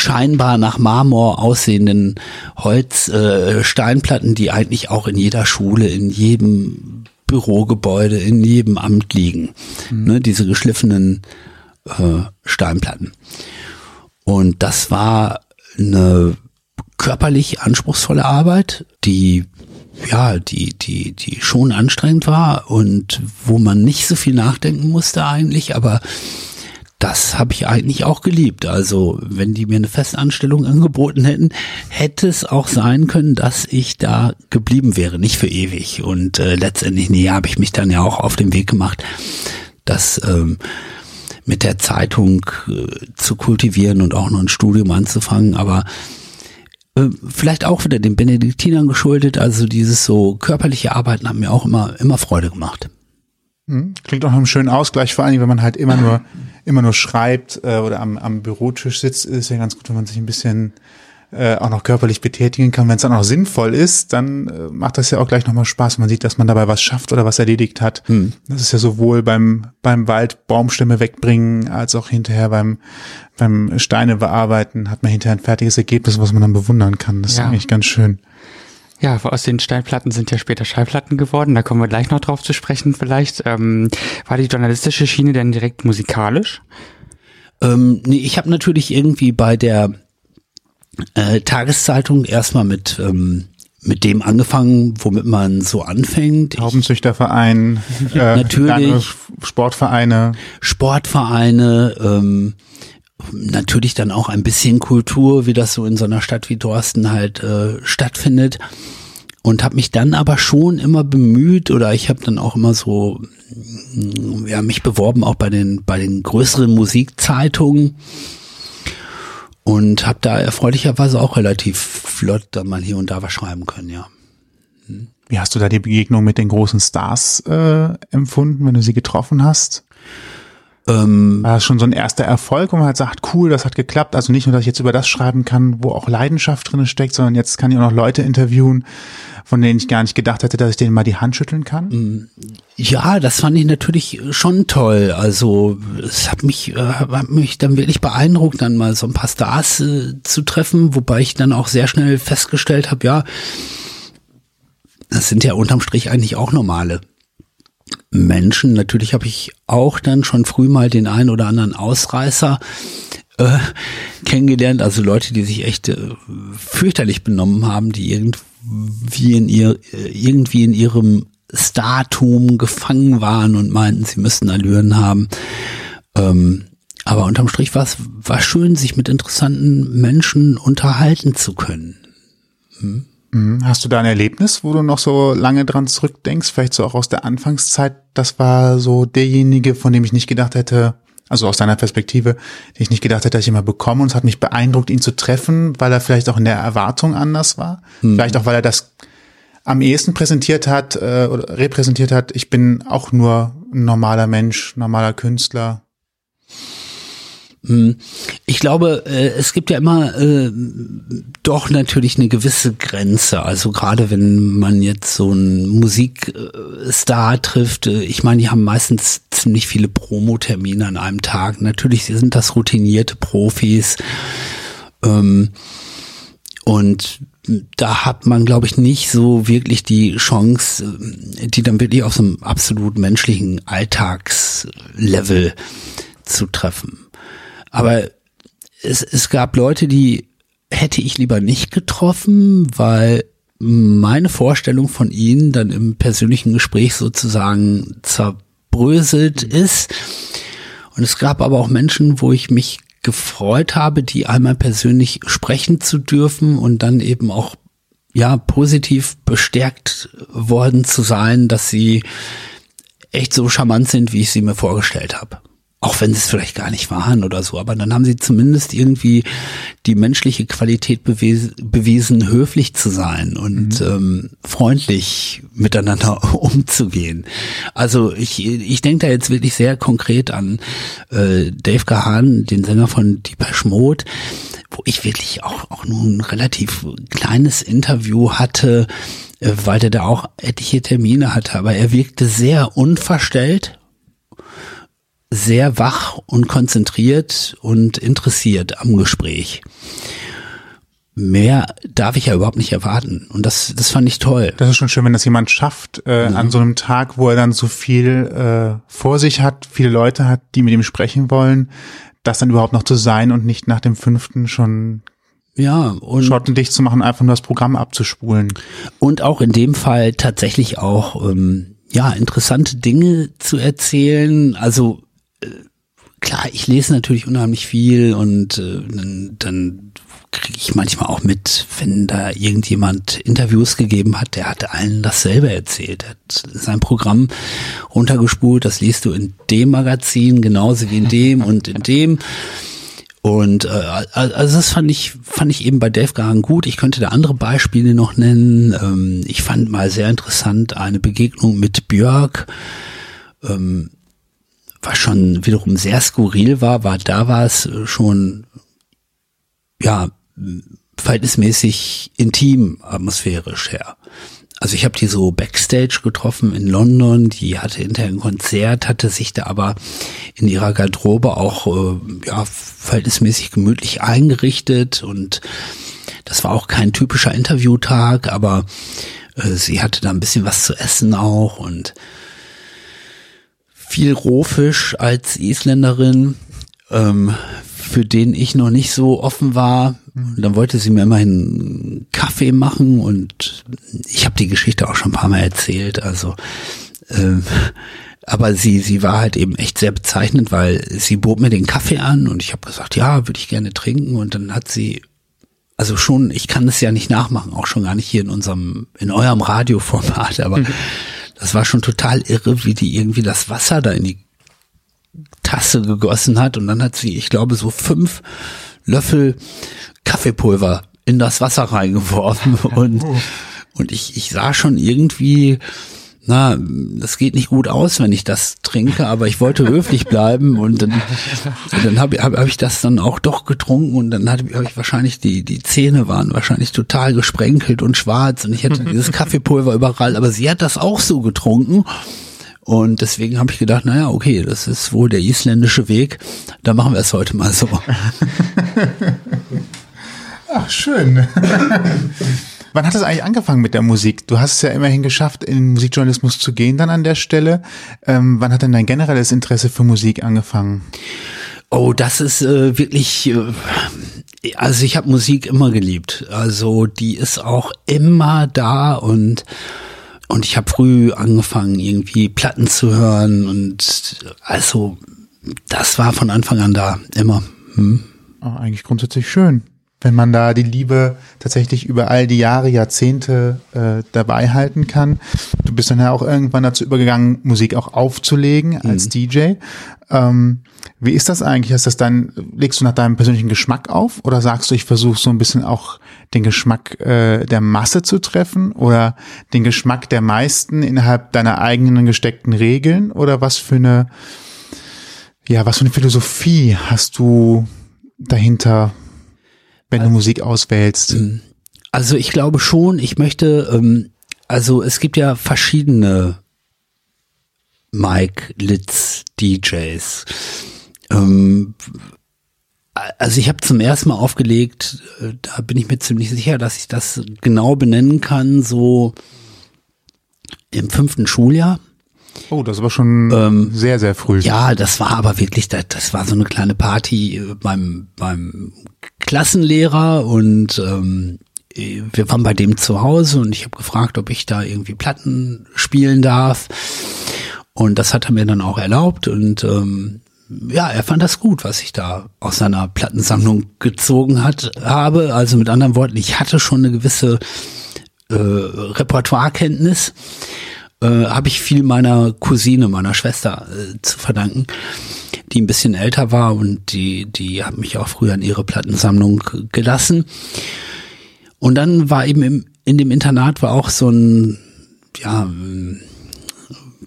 scheinbar nach Marmor aussehenden Holz äh, Steinplatten, die eigentlich auch in jeder Schule, in jedem Bürogebäude, in jedem Amt liegen. Mhm. Ne, diese geschliffenen äh, Steinplatten. Und das war eine körperlich anspruchsvolle Arbeit, die ja, die, die, die schon anstrengend war und wo man nicht so viel nachdenken musste eigentlich, aber das habe ich eigentlich auch geliebt. Also wenn die mir eine Festanstellung angeboten hätten, hätte es auch sein können, dass ich da geblieben wäre, nicht für ewig. Und äh, letztendlich, nee, habe ich mich dann ja auch auf den Weg gemacht, das ähm, mit der Zeitung äh, zu kultivieren und auch noch ein Studium anzufangen. Aber äh, vielleicht auch wieder den Benediktinern geschuldet. Also dieses so körperliche Arbeiten haben mir auch immer immer Freude gemacht. Hm, klingt auch nach einem schönen Ausgleich, vor allem wenn man halt immer nur immer nur schreibt äh, oder am, am Bürotisch sitzt, ist ja ganz gut, wenn man sich ein bisschen äh, auch noch körperlich betätigen kann. Wenn es dann auch sinnvoll ist, dann äh, macht das ja auch gleich nochmal Spaß. Man sieht, dass man dabei was schafft oder was erledigt hat. Hm. Das ist ja sowohl beim, beim Wald Baumstämme wegbringen, als auch hinterher beim, beim Steine bearbeiten, hat man hinterher ein fertiges Ergebnis, was man dann bewundern kann. Das ja. ist eigentlich ganz schön. Ja, aus den Steinplatten sind ja später Schallplatten geworden. Da kommen wir gleich noch drauf zu sprechen vielleicht. Ähm, war die journalistische Schiene denn direkt musikalisch? Ähm, nee, ich habe natürlich irgendwie bei der äh, Tageszeitung erstmal mit ähm, mit dem angefangen, womit man so anfängt. Haubenzüchterverein, äh, natürlich Sportvereine, Sportvereine, ähm, natürlich dann auch ein bisschen Kultur, wie das so in so einer Stadt wie Dorsten halt äh, stattfindet. Und habe mich dann aber schon immer bemüht oder ich habe dann auch immer so mm, ja mich beworben auch bei den bei den größeren Musikzeitungen und habe da erfreulicherweise auch relativ flott dann mal hier und da was schreiben können, ja. Hm. Wie hast du da die Begegnung mit den großen Stars äh, empfunden, wenn du sie getroffen hast? Ähm, War das schon so ein erster Erfolg, wo man halt sagt, cool, das hat geklappt. Also nicht nur, dass ich jetzt über das schreiben kann, wo auch Leidenschaft drin steckt, sondern jetzt kann ich auch noch Leute interviewen, von denen ich gar nicht gedacht hätte, dass ich denen mal die Hand schütteln kann. Mm, ja, das fand ich natürlich schon toll. Also es hat mich, äh, hat mich dann wirklich beeindruckt, dann mal so ein paar Stars äh, zu treffen, wobei ich dann auch sehr schnell festgestellt habe, ja, das sind ja unterm Strich eigentlich auch normale Menschen. Natürlich habe ich auch dann schon früh mal den einen oder anderen Ausreißer äh, kennengelernt, also Leute, die sich echt äh, fürchterlich benommen haben, die irgendwie in ihr äh, irgendwie in ihrem Startum gefangen waren und meinten, sie müssten Allüren haben. Ähm, aber unterm Strich war es war schön, sich mit interessanten Menschen unterhalten zu können. Hm? Mhm. Hast du da ein Erlebnis, wo du noch so lange dran zurückdenkst, vielleicht so auch aus der Anfangszeit, das war so derjenige, von dem ich nicht gedacht hätte, also aus deiner Perspektive, den ich nicht gedacht hätte, dass ich ihn mal bekomme und es hat mich beeindruckt, ihn zu treffen, weil er vielleicht auch in der Erwartung anders war, mhm. vielleicht auch, weil er das am ehesten präsentiert hat äh, oder repräsentiert hat, ich bin auch nur ein normaler Mensch, normaler Künstler. Hm. Ich glaube, äh, es gibt ja immer äh, doch natürlich eine gewisse Grenze. Also gerade wenn man jetzt so einen Musikstar trifft, äh, ich meine, die haben meistens ziemlich viele Promotermine an einem Tag. Natürlich sind das routinierte Profis. Ähm, und da hat man, glaube ich, nicht so wirklich die Chance, die dann wirklich auf so einem absolut menschlichen Alltagslevel zu treffen. Aber es, es gab Leute, die hätte ich lieber nicht getroffen, weil meine Vorstellung von ihnen dann im persönlichen Gespräch sozusagen zerbröselt ist. Und es gab aber auch Menschen, wo ich mich gefreut habe, die einmal persönlich sprechen zu dürfen und dann eben auch ja positiv bestärkt worden zu sein, dass sie echt so charmant sind, wie ich sie mir vorgestellt habe auch wenn sie es vielleicht gar nicht waren oder so, aber dann haben sie zumindest irgendwie die menschliche Qualität bewiesen, bewiesen höflich zu sein und mhm. ähm, freundlich miteinander umzugehen. Also ich, ich denke da jetzt wirklich sehr konkret an äh, Dave Gahan, den Sänger von Deepesh Mode, wo ich wirklich auch, auch nur ein relativ kleines Interview hatte, äh, weil der da auch etliche Termine hatte, aber er wirkte sehr unverstellt sehr wach und konzentriert und interessiert am Gespräch. Mehr darf ich ja überhaupt nicht erwarten. Und das, das fand ich toll. Das ist schon schön, wenn das jemand schafft, äh, ja. an so einem Tag, wo er dann so viel äh, vor sich hat, viele Leute hat, die mit ihm sprechen wollen, das dann überhaupt noch zu sein und nicht nach dem fünften schon ja, und schottendicht zu machen, einfach nur das Programm abzuspulen. Und auch in dem Fall tatsächlich auch ähm, ja interessante Dinge zu erzählen. Also klar, ich lese natürlich unheimlich viel und äh, dann, dann kriege ich manchmal auch mit, wenn da irgendjemand Interviews gegeben hat, der hat allen dasselbe erzählt. Er hat sein Programm runtergespult, das liest du in dem Magazin genauso wie in dem und in dem. Und äh, also das fand ich fand ich eben bei Dave Gahan gut. Ich könnte da andere Beispiele noch nennen. Ähm, ich fand mal sehr interessant eine Begegnung mit Björk. Ähm, was schon wiederum sehr skurril war, war da war es schon ja verhältnismäßig intim atmosphärisch her. Also ich habe die so backstage getroffen in London, die hatte hinterher ein Konzert, hatte sich da aber in ihrer Garderobe auch äh, ja verhältnismäßig gemütlich eingerichtet und das war auch kein typischer Interviewtag, aber äh, sie hatte da ein bisschen was zu essen auch und viel Rohfisch als Isländerin, ähm, für den ich noch nicht so offen war. Und dann wollte sie mir immerhin Kaffee machen und ich habe die Geschichte auch schon ein paar Mal erzählt. Also, ähm, aber sie sie war halt eben echt sehr bezeichnend, weil sie bot mir den Kaffee an und ich habe gesagt, ja, würde ich gerne trinken und dann hat sie also schon, ich kann es ja nicht nachmachen, auch schon gar nicht hier in unserem, in eurem Radioformat, aber. Das war schon total irre, wie die irgendwie das Wasser da in die Tasse gegossen hat. Und dann hat sie, ich glaube, so fünf Löffel Kaffeepulver in das Wasser reingeworfen. Und, und ich, ich sah schon irgendwie, na, das geht nicht gut aus, wenn ich das trinke, aber ich wollte höflich bleiben und dann, dann habe hab, hab ich das dann auch doch getrunken und dann hatte hab ich wahrscheinlich die, die Zähne waren wahrscheinlich total gesprenkelt und schwarz und ich hatte dieses Kaffeepulver überall, aber sie hat das auch so getrunken. Und deswegen habe ich gedacht, naja, okay, das ist wohl der isländische Weg. Da machen wir es heute mal so. Ach, schön. Wann hat es eigentlich angefangen mit der Musik? Du hast es ja immerhin geschafft, in den Musikjournalismus zu gehen dann an der Stelle. Ähm, wann hat denn dein generelles Interesse für Musik angefangen? Oh, das ist äh, wirklich, äh, also ich habe Musik immer geliebt. Also die ist auch immer da und und ich habe früh angefangen, irgendwie Platten zu hören und also das war von Anfang an da, immer. Hm. Oh, eigentlich grundsätzlich schön wenn man da die Liebe tatsächlich über all die Jahre, Jahrzehnte äh, dabei halten kann. Du bist dann ja auch irgendwann dazu übergegangen, Musik auch aufzulegen als mhm. DJ. Ähm, wie ist das eigentlich? Ist das dann, legst du nach deinem persönlichen Geschmack auf oder sagst du, ich versuche so ein bisschen auch den Geschmack äh, der Masse zu treffen oder den Geschmack der meisten innerhalb deiner eigenen gesteckten Regeln oder was für eine Ja, was für eine Philosophie hast du dahinter, wenn du Musik auswählst? Also ich glaube schon, ich möchte, ähm, also es gibt ja verschiedene Mike Litz DJs. Ähm, also ich habe zum ersten Mal aufgelegt, äh, da bin ich mir ziemlich sicher, dass ich das genau benennen kann, so im fünften Schuljahr. Oh, das war schon Ähm, sehr, sehr früh. Ja, das war aber wirklich, das, das war so eine kleine Party äh, beim, beim Klassenlehrer und ähm, äh, wir waren bei dem zu Hause und ich habe gefragt, ob ich da irgendwie Platten spielen darf. Und das hat er mir dann auch erlaubt und ähm, ja, er fand das gut, was ich da aus seiner Plattensammlung gezogen hat, habe. Also mit anderen Worten, ich hatte schon eine gewisse äh, Repertoirekenntnis äh, habe ich viel meiner Cousine, meiner Schwester äh, zu verdanken, die ein bisschen älter war und die, die hat mich auch früher in ihre Plattensammlung gelassen. Und dann war eben im, in dem Internat war auch so ein, ja,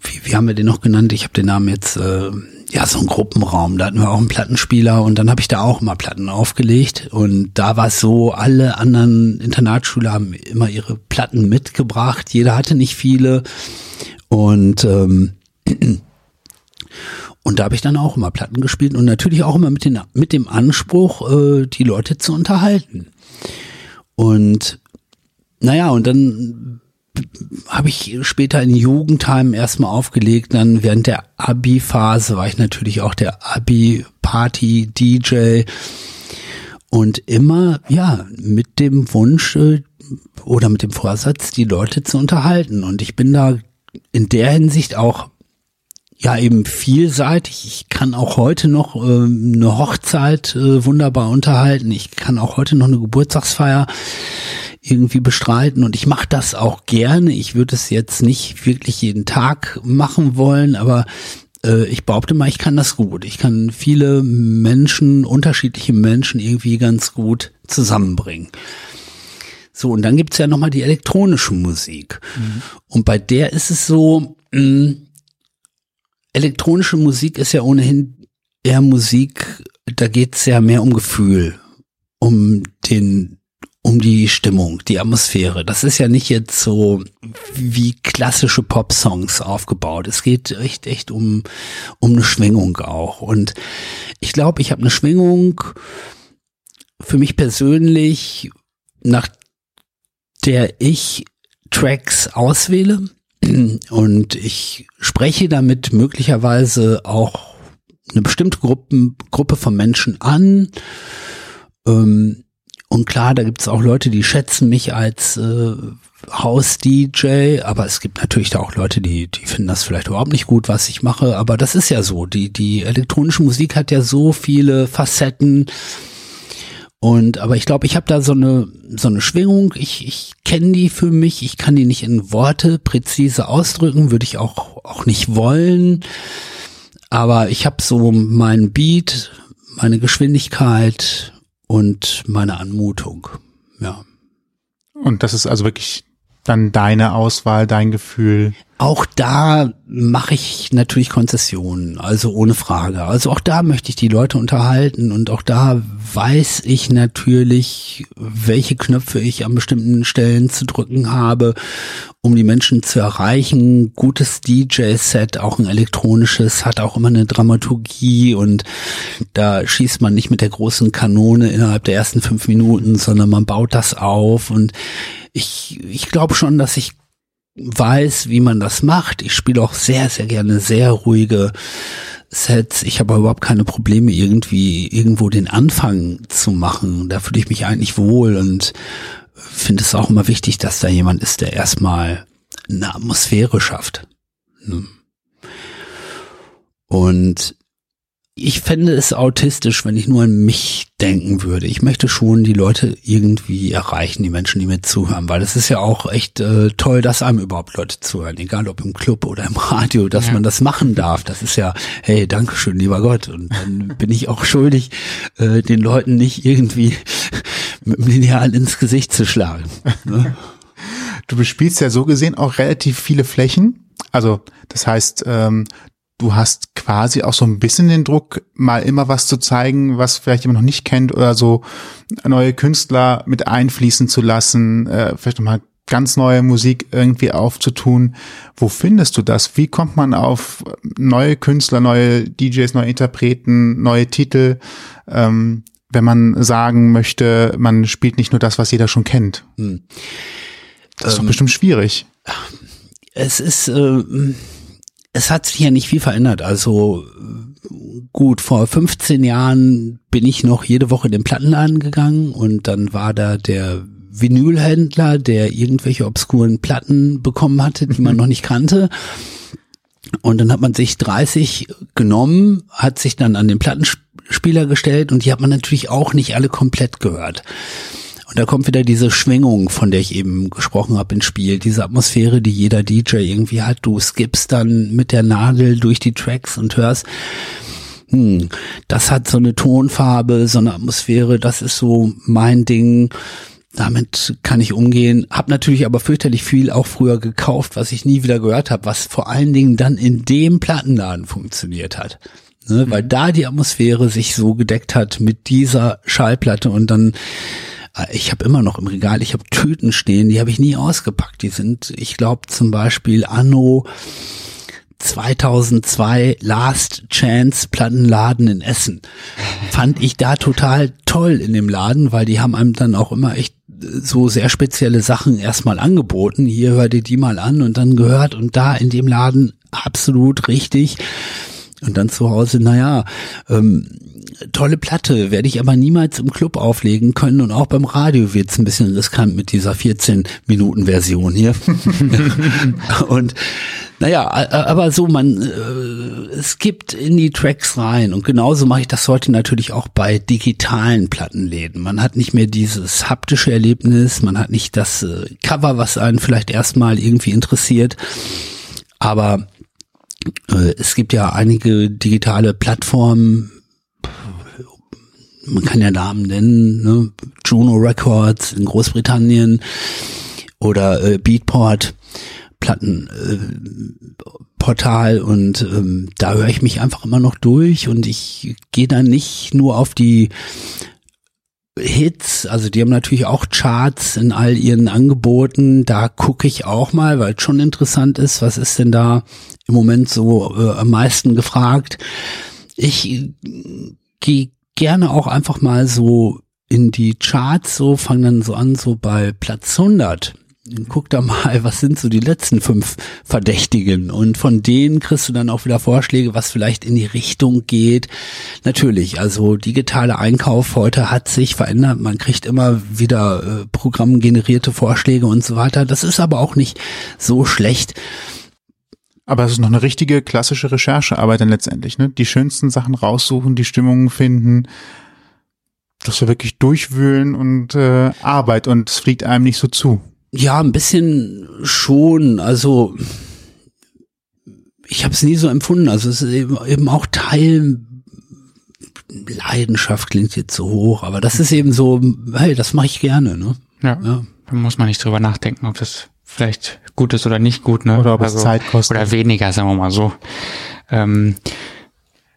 wie, wie haben wir den noch genannt? Ich habe den Namen jetzt, äh, ja, so ein Gruppenraum. Da hatten wir auch einen Plattenspieler und dann habe ich da auch immer Platten aufgelegt. Und da war es so, alle anderen Internatsschüler haben immer ihre Platten mitgebracht. Jeder hatte nicht viele. Und ähm, und da habe ich dann auch immer Platten gespielt und natürlich auch immer mit, den, mit dem Anspruch, äh, die Leute zu unterhalten. Und naja, und dann habe ich später in Jugendheim erstmal aufgelegt. Dann während der Abi-Phase war ich natürlich auch der Abi-Party-DJ. Und immer, ja, mit dem Wunsch äh, oder mit dem Vorsatz, die Leute zu unterhalten. Und ich bin da in der Hinsicht auch ja eben vielseitig. Ich kann auch heute noch äh, eine Hochzeit äh, wunderbar unterhalten. Ich kann auch heute noch eine Geburtstagsfeier irgendwie bestreiten und ich mache das auch gerne. Ich würde es jetzt nicht wirklich jeden Tag machen wollen, aber äh, ich behaupte mal, ich kann das gut. Ich kann viele Menschen, unterschiedliche Menschen irgendwie ganz gut zusammenbringen. So, und dann gibt's ja nochmal die elektronische Musik. Und bei der ist es so, mh, elektronische Musik ist ja ohnehin eher Musik, da geht's ja mehr um Gefühl, um den, um die Stimmung, die Atmosphäre. Das ist ja nicht jetzt so wie klassische Pop-Songs aufgebaut. Es geht echt, echt um, um eine Schwingung auch. Und ich glaube, ich habe eine Schwingung für mich persönlich, nach der ich Tracks auswähle und ich spreche damit möglicherweise auch eine bestimmte Gruppen, Gruppe von Menschen an. Ähm, und klar, da gibt es auch Leute, die schätzen mich als äh, House-DJ, aber es gibt natürlich da auch Leute, die, die finden das vielleicht überhaupt nicht gut, was ich mache. Aber das ist ja so. Die, die elektronische Musik hat ja so viele Facetten. Und aber ich glaube, ich habe da so eine so eine Schwingung. Ich ich kenne die für mich. Ich kann die nicht in Worte präzise ausdrücken, würde ich auch auch nicht wollen. Aber ich habe so meinen Beat, meine Geschwindigkeit und meine Anmutung. Ja. Und das ist also wirklich dann deine Auswahl, dein Gefühl. Auch da mache ich natürlich Konzessionen, also ohne Frage. Also auch da möchte ich die Leute unterhalten und auch da weiß ich natürlich, welche Knöpfe ich an bestimmten Stellen zu drücken habe, um die Menschen zu erreichen. Gutes DJ-Set, auch ein elektronisches, hat auch immer eine Dramaturgie und da schießt man nicht mit der großen Kanone innerhalb der ersten fünf Minuten, sondern man baut das auf und ich, ich glaube schon, dass ich weiß, wie man das macht. Ich spiele auch sehr, sehr gerne sehr ruhige Sets. Ich habe überhaupt keine Probleme, irgendwie irgendwo den Anfang zu machen. Da fühle ich mich eigentlich wohl und finde es auch immer wichtig, dass da jemand ist, der erstmal eine Atmosphäre schafft. Ne? Und ich fände es autistisch, wenn ich nur an mich denken würde. Ich möchte schon die Leute irgendwie erreichen, die Menschen, die mir zuhören, weil es ist ja auch echt äh, toll, dass einem überhaupt Leute zuhören, egal ob im Club oder im Radio, dass Ja. man das machen darf. Das ist ja, hey, Dankeschön, lieber Gott. Und dann bin ich auch schuldig, äh, den Leuten nicht irgendwie mit dem Lineal ins Gesicht zu schlagen. Ne? Du bespielst ja so gesehen auch relativ viele Flächen. Also das heißt, ähm, du hast quasi auch so ein bisschen den Druck, mal immer was zu zeigen, was vielleicht jemand noch nicht kennt oder so neue Künstler mit einfließen zu lassen, äh, vielleicht nochmal ganz neue Musik irgendwie aufzutun. Wo findest du das? Wie kommt man auf neue Künstler, neue DJs, neue Interpreten, neue Titel, ähm, wenn man sagen möchte, man spielt nicht nur das, was jeder schon kennt? Hm. Das ist ähm, doch bestimmt schwierig. Es ist, äh, es hat sich ja nicht viel verändert. Also gut, vor 15 Jahren bin ich noch jede Woche in den Plattenladen gegangen und dann war da der Vinylhändler, der irgendwelche obskuren Platten bekommen hatte, die man noch nicht kannte. Und dann hat man sich 30 genommen, hat sich dann an den Plattenspieler gestellt und die hat man natürlich auch nicht alle komplett gehört. Und da kommt wieder diese Schwingung, von der ich eben gesprochen habe, ins Spiel. Diese Atmosphäre, die jeder DJ irgendwie hat. Du skippst dann mit der Nadel durch die Tracks und hörst, hm, das hat so eine Tonfarbe, so eine Atmosphäre, das ist so mein Ding damit kann ich umgehen. Hab natürlich aber fürchterlich viel auch früher gekauft, was ich nie wieder gehört habe, was vor allen Dingen dann in dem Plattenladen funktioniert hat. Ne, mhm. Weil da die Atmosphäre sich so gedeckt hat mit dieser Schallplatte und dann ich habe immer noch im Regal, ich habe Tüten stehen, die habe ich nie ausgepackt. Die sind, ich glaube zum Beispiel Anno 2002 Last Chance Plattenladen in Essen. Fand ich da total toll in dem Laden, weil die haben einem dann auch immer echt so sehr spezielle Sachen erstmal angeboten. Hier hör dir die mal an und dann gehört und da in dem Laden absolut richtig. Und dann zu Hause, naja, ähm, tolle Platte, werde ich aber niemals im Club auflegen können und auch beim Radio wird's ein bisschen riskant mit dieser 14-Minuten-Version hier. und naja, aber so, man, äh, es gibt in die Tracks rein und genauso mache ich das heute natürlich auch bei digitalen Plattenläden. Man hat nicht mehr dieses haptische Erlebnis, man hat nicht das äh, Cover, was einen vielleicht erstmal irgendwie interessiert, aber äh, es gibt ja einige digitale Plattformen, man kann ja Namen nennen, ne? Juno Records in Großbritannien oder äh, Beatport Plattenportal äh, und ähm, da höre ich mich einfach immer noch durch und ich gehe dann nicht nur auf die Hits, also die haben natürlich auch Charts in all ihren Angeboten. Da gucke ich auch mal, weil es schon interessant ist, was ist denn da im Moment so äh, am meisten gefragt. Ich äh, gehe gerne auch einfach mal so in die Charts, so fangen dann so an, so bei Platz 100 guck da mal, was sind so die letzten fünf Verdächtigen und von denen kriegst du dann auch wieder Vorschläge, was vielleicht in die Richtung geht. Natürlich, also digitale Einkauf heute hat sich verändert, man kriegt immer wieder äh, programmgenerierte Vorschläge und so weiter. Das ist aber auch nicht so schlecht. Aber es ist noch eine richtige klassische Recherchearbeit dann letztendlich, ne? Die schönsten Sachen raussuchen, die Stimmungen finden, das wir wirklich durchwühlen und äh, Arbeit und es fliegt einem nicht so zu. Ja, ein bisschen schon. Also ich habe es nie so empfunden. Also es ist eben, eben auch Teil Leidenschaft klingt jetzt so hoch, aber das ist eben so, hey, das mache ich gerne. Ne? Ja, ja. Da muss man nicht drüber nachdenken, ob das vielleicht gut ist oder nicht gut, ne? Oder ob also, es Zeit kostet. Oder weniger, sagen wir mal so. Ähm,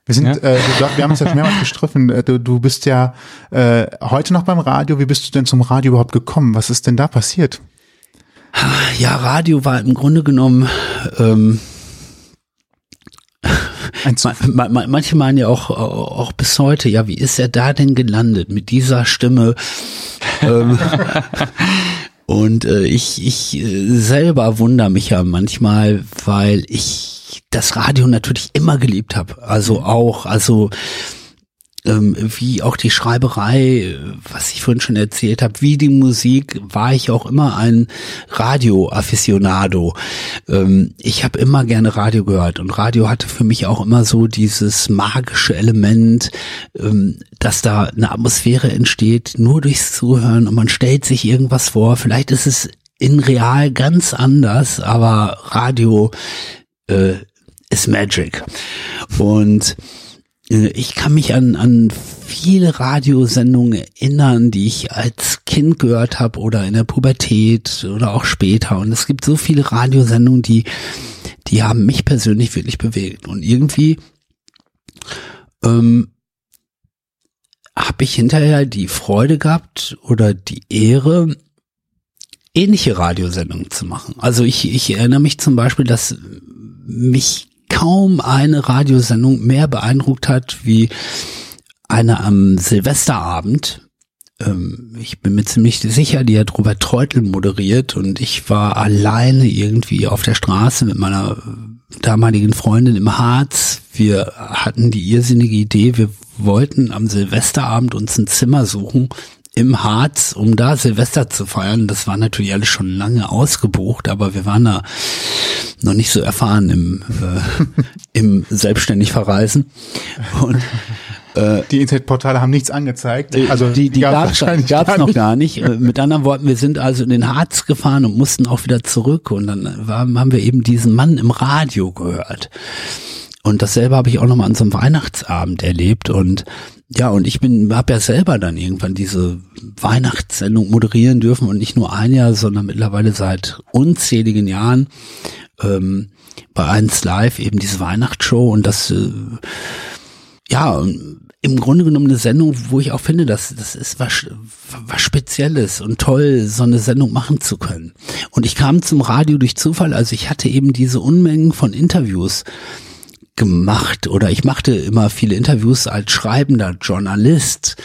wir sind, ja? äh, wir haben uns ja mehrmals gestriffen. Äh, du, du bist ja äh, heute noch beim Radio. Wie bist du denn zum Radio überhaupt gekommen? Was ist denn da passiert? Ja, Radio war im Grunde genommen ähm, manche meinen ja auch, auch bis heute, ja, wie ist er da denn gelandet mit dieser Stimme? ähm, und äh, ich, ich äh, selber wundere mich ja manchmal, weil ich das Radio natürlich immer geliebt habe. Also auch, also ähm, wie auch die Schreiberei, was ich vorhin schon erzählt habe, wie die Musik, war ich auch immer ein Radio-Afficionado. Ähm, ich habe immer gerne Radio gehört und Radio hatte für mich auch immer so dieses magische Element, ähm, dass da eine Atmosphäre entsteht, nur durchs Zuhören und man stellt sich irgendwas vor. Vielleicht ist es in real ganz anders, aber Radio äh, ist Magic. Und ich kann mich an, an viele Radiosendungen erinnern, die ich als Kind gehört habe oder in der Pubertät oder auch später. Und es gibt so viele Radiosendungen, die die haben mich persönlich wirklich bewegt. Und irgendwie ähm, habe ich hinterher die Freude gehabt oder die Ehre, ähnliche Radiosendungen zu machen. Also ich, ich erinnere mich zum Beispiel, dass mich kaum eine Radiosendung mehr beeindruckt hat wie eine am Silvesterabend. Ähm, ich bin mir ziemlich sicher, die hat Robert Treutel moderiert und ich war alleine irgendwie auf der Straße mit meiner damaligen Freundin im Harz. Wir hatten die irrsinnige Idee, wir wollten am Silvesterabend uns ein Zimmer suchen im Harz, um da Silvester zu feiern. Das war natürlich alles schon lange ausgebucht, aber wir waren da noch nicht so erfahren im, äh, im selbstständig verreisen. Und äh, die Internetportale haben nichts angezeigt. Also die, die gab es gab's noch gar nicht. Äh, mit anderen Worten, wir sind also in den Harz gefahren und mussten auch wieder zurück. Und dann war, haben wir eben diesen Mann im Radio gehört. Und dasselbe habe ich auch noch mal an so einem Weihnachtsabend erlebt. Und ja, und ich bin, habe ja selber dann irgendwann diese Weihnachtssendung moderieren dürfen und nicht nur ein Jahr, sondern mittlerweile seit unzähligen Jahren ähm, bei 1 Live eben diese Weihnachtsshow und das äh, ja im Grunde genommen eine Sendung, wo ich auch finde, dass das ist was, was Spezielles und toll, so eine Sendung machen zu können. Und ich kam zum Radio durch Zufall, also ich hatte eben diese Unmengen von Interviews gemacht oder ich machte immer viele Interviews als schreibender Journalist.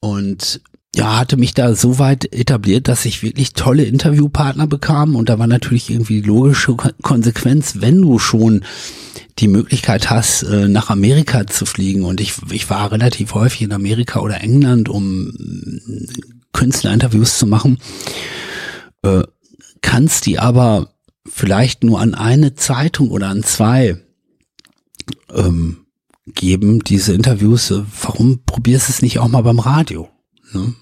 Und ja, hatte mich da so weit etabliert, dass ich wirklich tolle Interviewpartner bekam. Und da war natürlich irgendwie logische Konsequenz, wenn du schon die Möglichkeit hast, äh, nach Amerika zu fliegen. Und ich, ich war relativ häufig in Amerika oder England, um äh, Künstlerinterviews zu machen, äh, kannst die aber vielleicht nur an eine Zeitung oder an zwei ähm, geben, diese Interviews. Äh, warum probierst du es nicht auch mal beim Radio? Ne?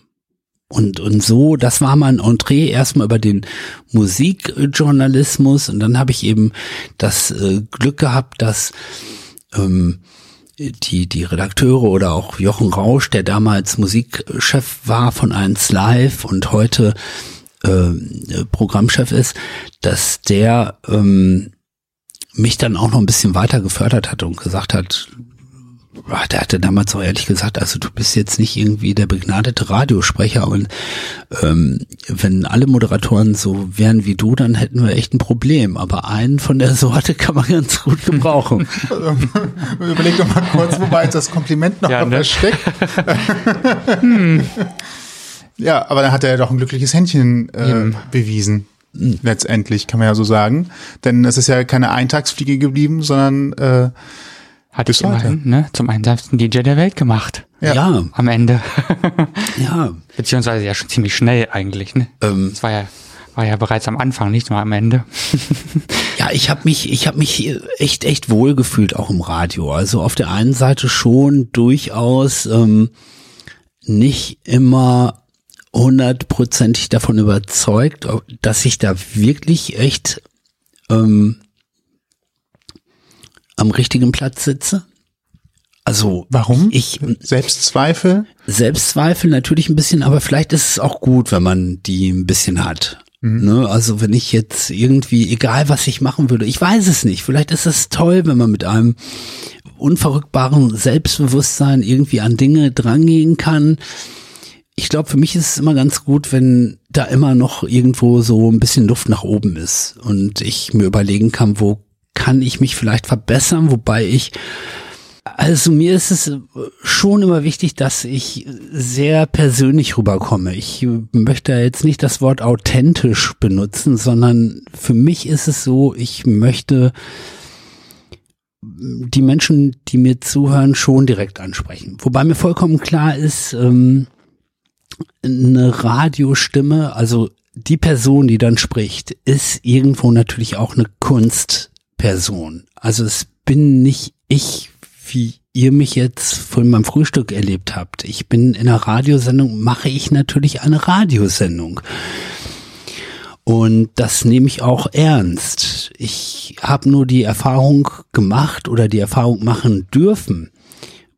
Und, und so, das war mein Entree erstmal über den Musikjournalismus und dann habe ich eben das äh, Glück gehabt, dass ähm, die, die Redakteure oder auch Jochen Rausch, der damals Musikchef war von 1 Live und heute äh, Programmchef ist, dass der ähm, mich dann auch noch ein bisschen weiter gefördert hat und gesagt hat, ah, der hatte damals auch ehrlich gesagt, also du bist jetzt nicht irgendwie der begnadete Radiosprecher und ähm, wenn alle Moderatoren so wären wie du, dann hätten wir echt ein Problem. Aber einen von der Sorte kann man ganz gut gebrauchen. Überleg doch mal kurz, wobei das Kompliment noch ja, ne? versteckt. hm. Ja, aber dann hat er doch ein glückliches Händchen äh, bewiesen. Letztendlich kann man ja so sagen. Denn es ist ja keine Eintagsfliege geblieben, sondern äh, hat es immerhin ne, zum einsamsten DJ der Welt gemacht. Ja. ja. Am Ende. ja. Beziehungsweise ja schon ziemlich schnell eigentlich. Ne? Ähm. Das war ja war ja bereits am Anfang, nicht nur am Ende. ja, ich habe mich, ich habe mich echt, echt wohl gefühlt auch im Radio. Also auf der einen Seite schon durchaus ähm, nicht immer hundertprozentig davon überzeugt, dass ich da wirklich echt ähm, am richtigen Platz sitze. Also warum? Ich Selbstzweifel. Selbstzweifel natürlich ein bisschen, aber vielleicht ist es auch gut, wenn man die ein bisschen hat. Mhm. Ne? Also wenn ich jetzt irgendwie, egal was ich machen würde, ich weiß es nicht. Vielleicht ist es toll, wenn man mit einem unverrückbaren Selbstbewusstsein irgendwie an Dinge drangehen kann ich glaube, für mich ist es immer ganz gut, wenn da immer noch irgendwo so ein bisschen Luft nach oben ist und ich mir überlegen kann, wo kann ich mich vielleicht verbessern, wobei ich also mir ist es schon immer wichtig, dass ich sehr persönlich rüberkomme. Ich möchte jetzt nicht das Wort authentisch benutzen, sondern für mich ist es so, ich möchte die Menschen, die mir zuhören, schon direkt ansprechen. Wobei mir vollkommen klar ist, ähm, eine Radiostimme, also die Person, die dann spricht, ist irgendwo natürlich auch eine Kunstperson. Also es bin nicht ich, wie ihr mich jetzt von meinem Frühstück erlebt habt. Ich bin in einer Radiosendung, mache ich natürlich eine Radiosendung. Und das nehme ich auch ernst. Ich habe nur die Erfahrung gemacht oder die Erfahrung machen dürfen,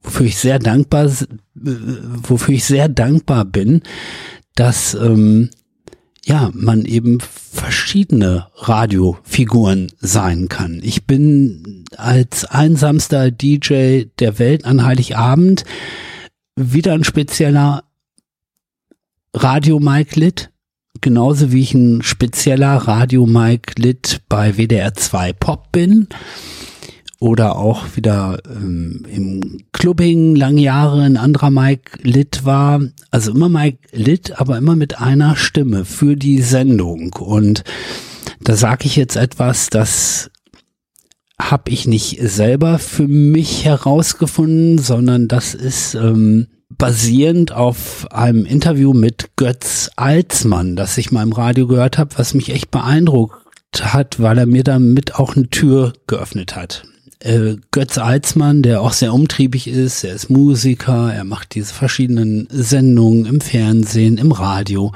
wofür ich sehr dankbar, wofür ich sehr dankbar bin, dass ähm, ja, man eben verschiedene Radiofiguren sein kann. Ich bin als einsamster DJ der Welt an Heiligabend wieder ein spezieller Radio Mike Lit, genauso wie ich ein spezieller Radio Mike Lit bei WDR 2 Pop bin oder auch wieder ähm, im Clubbing lange Jahre ein anderer Mike Litt war. Also immer Mike Litt, aber immer mit einer Stimme für die Sendung. Und da sage ich jetzt etwas, das habe ich nicht selber für mich herausgefunden, sondern das ist ähm, basierend auf einem Interview mit Götz Alsmann, das ich mal im Radio gehört habe, was mich echt beeindruckt hat, weil er mir damit auch eine Tür geöffnet hat äh, Götz Alsmann, der auch sehr umtriebig ist, er ist Musiker, er macht diese verschiedenen Sendungen im Fernsehen, im Radio.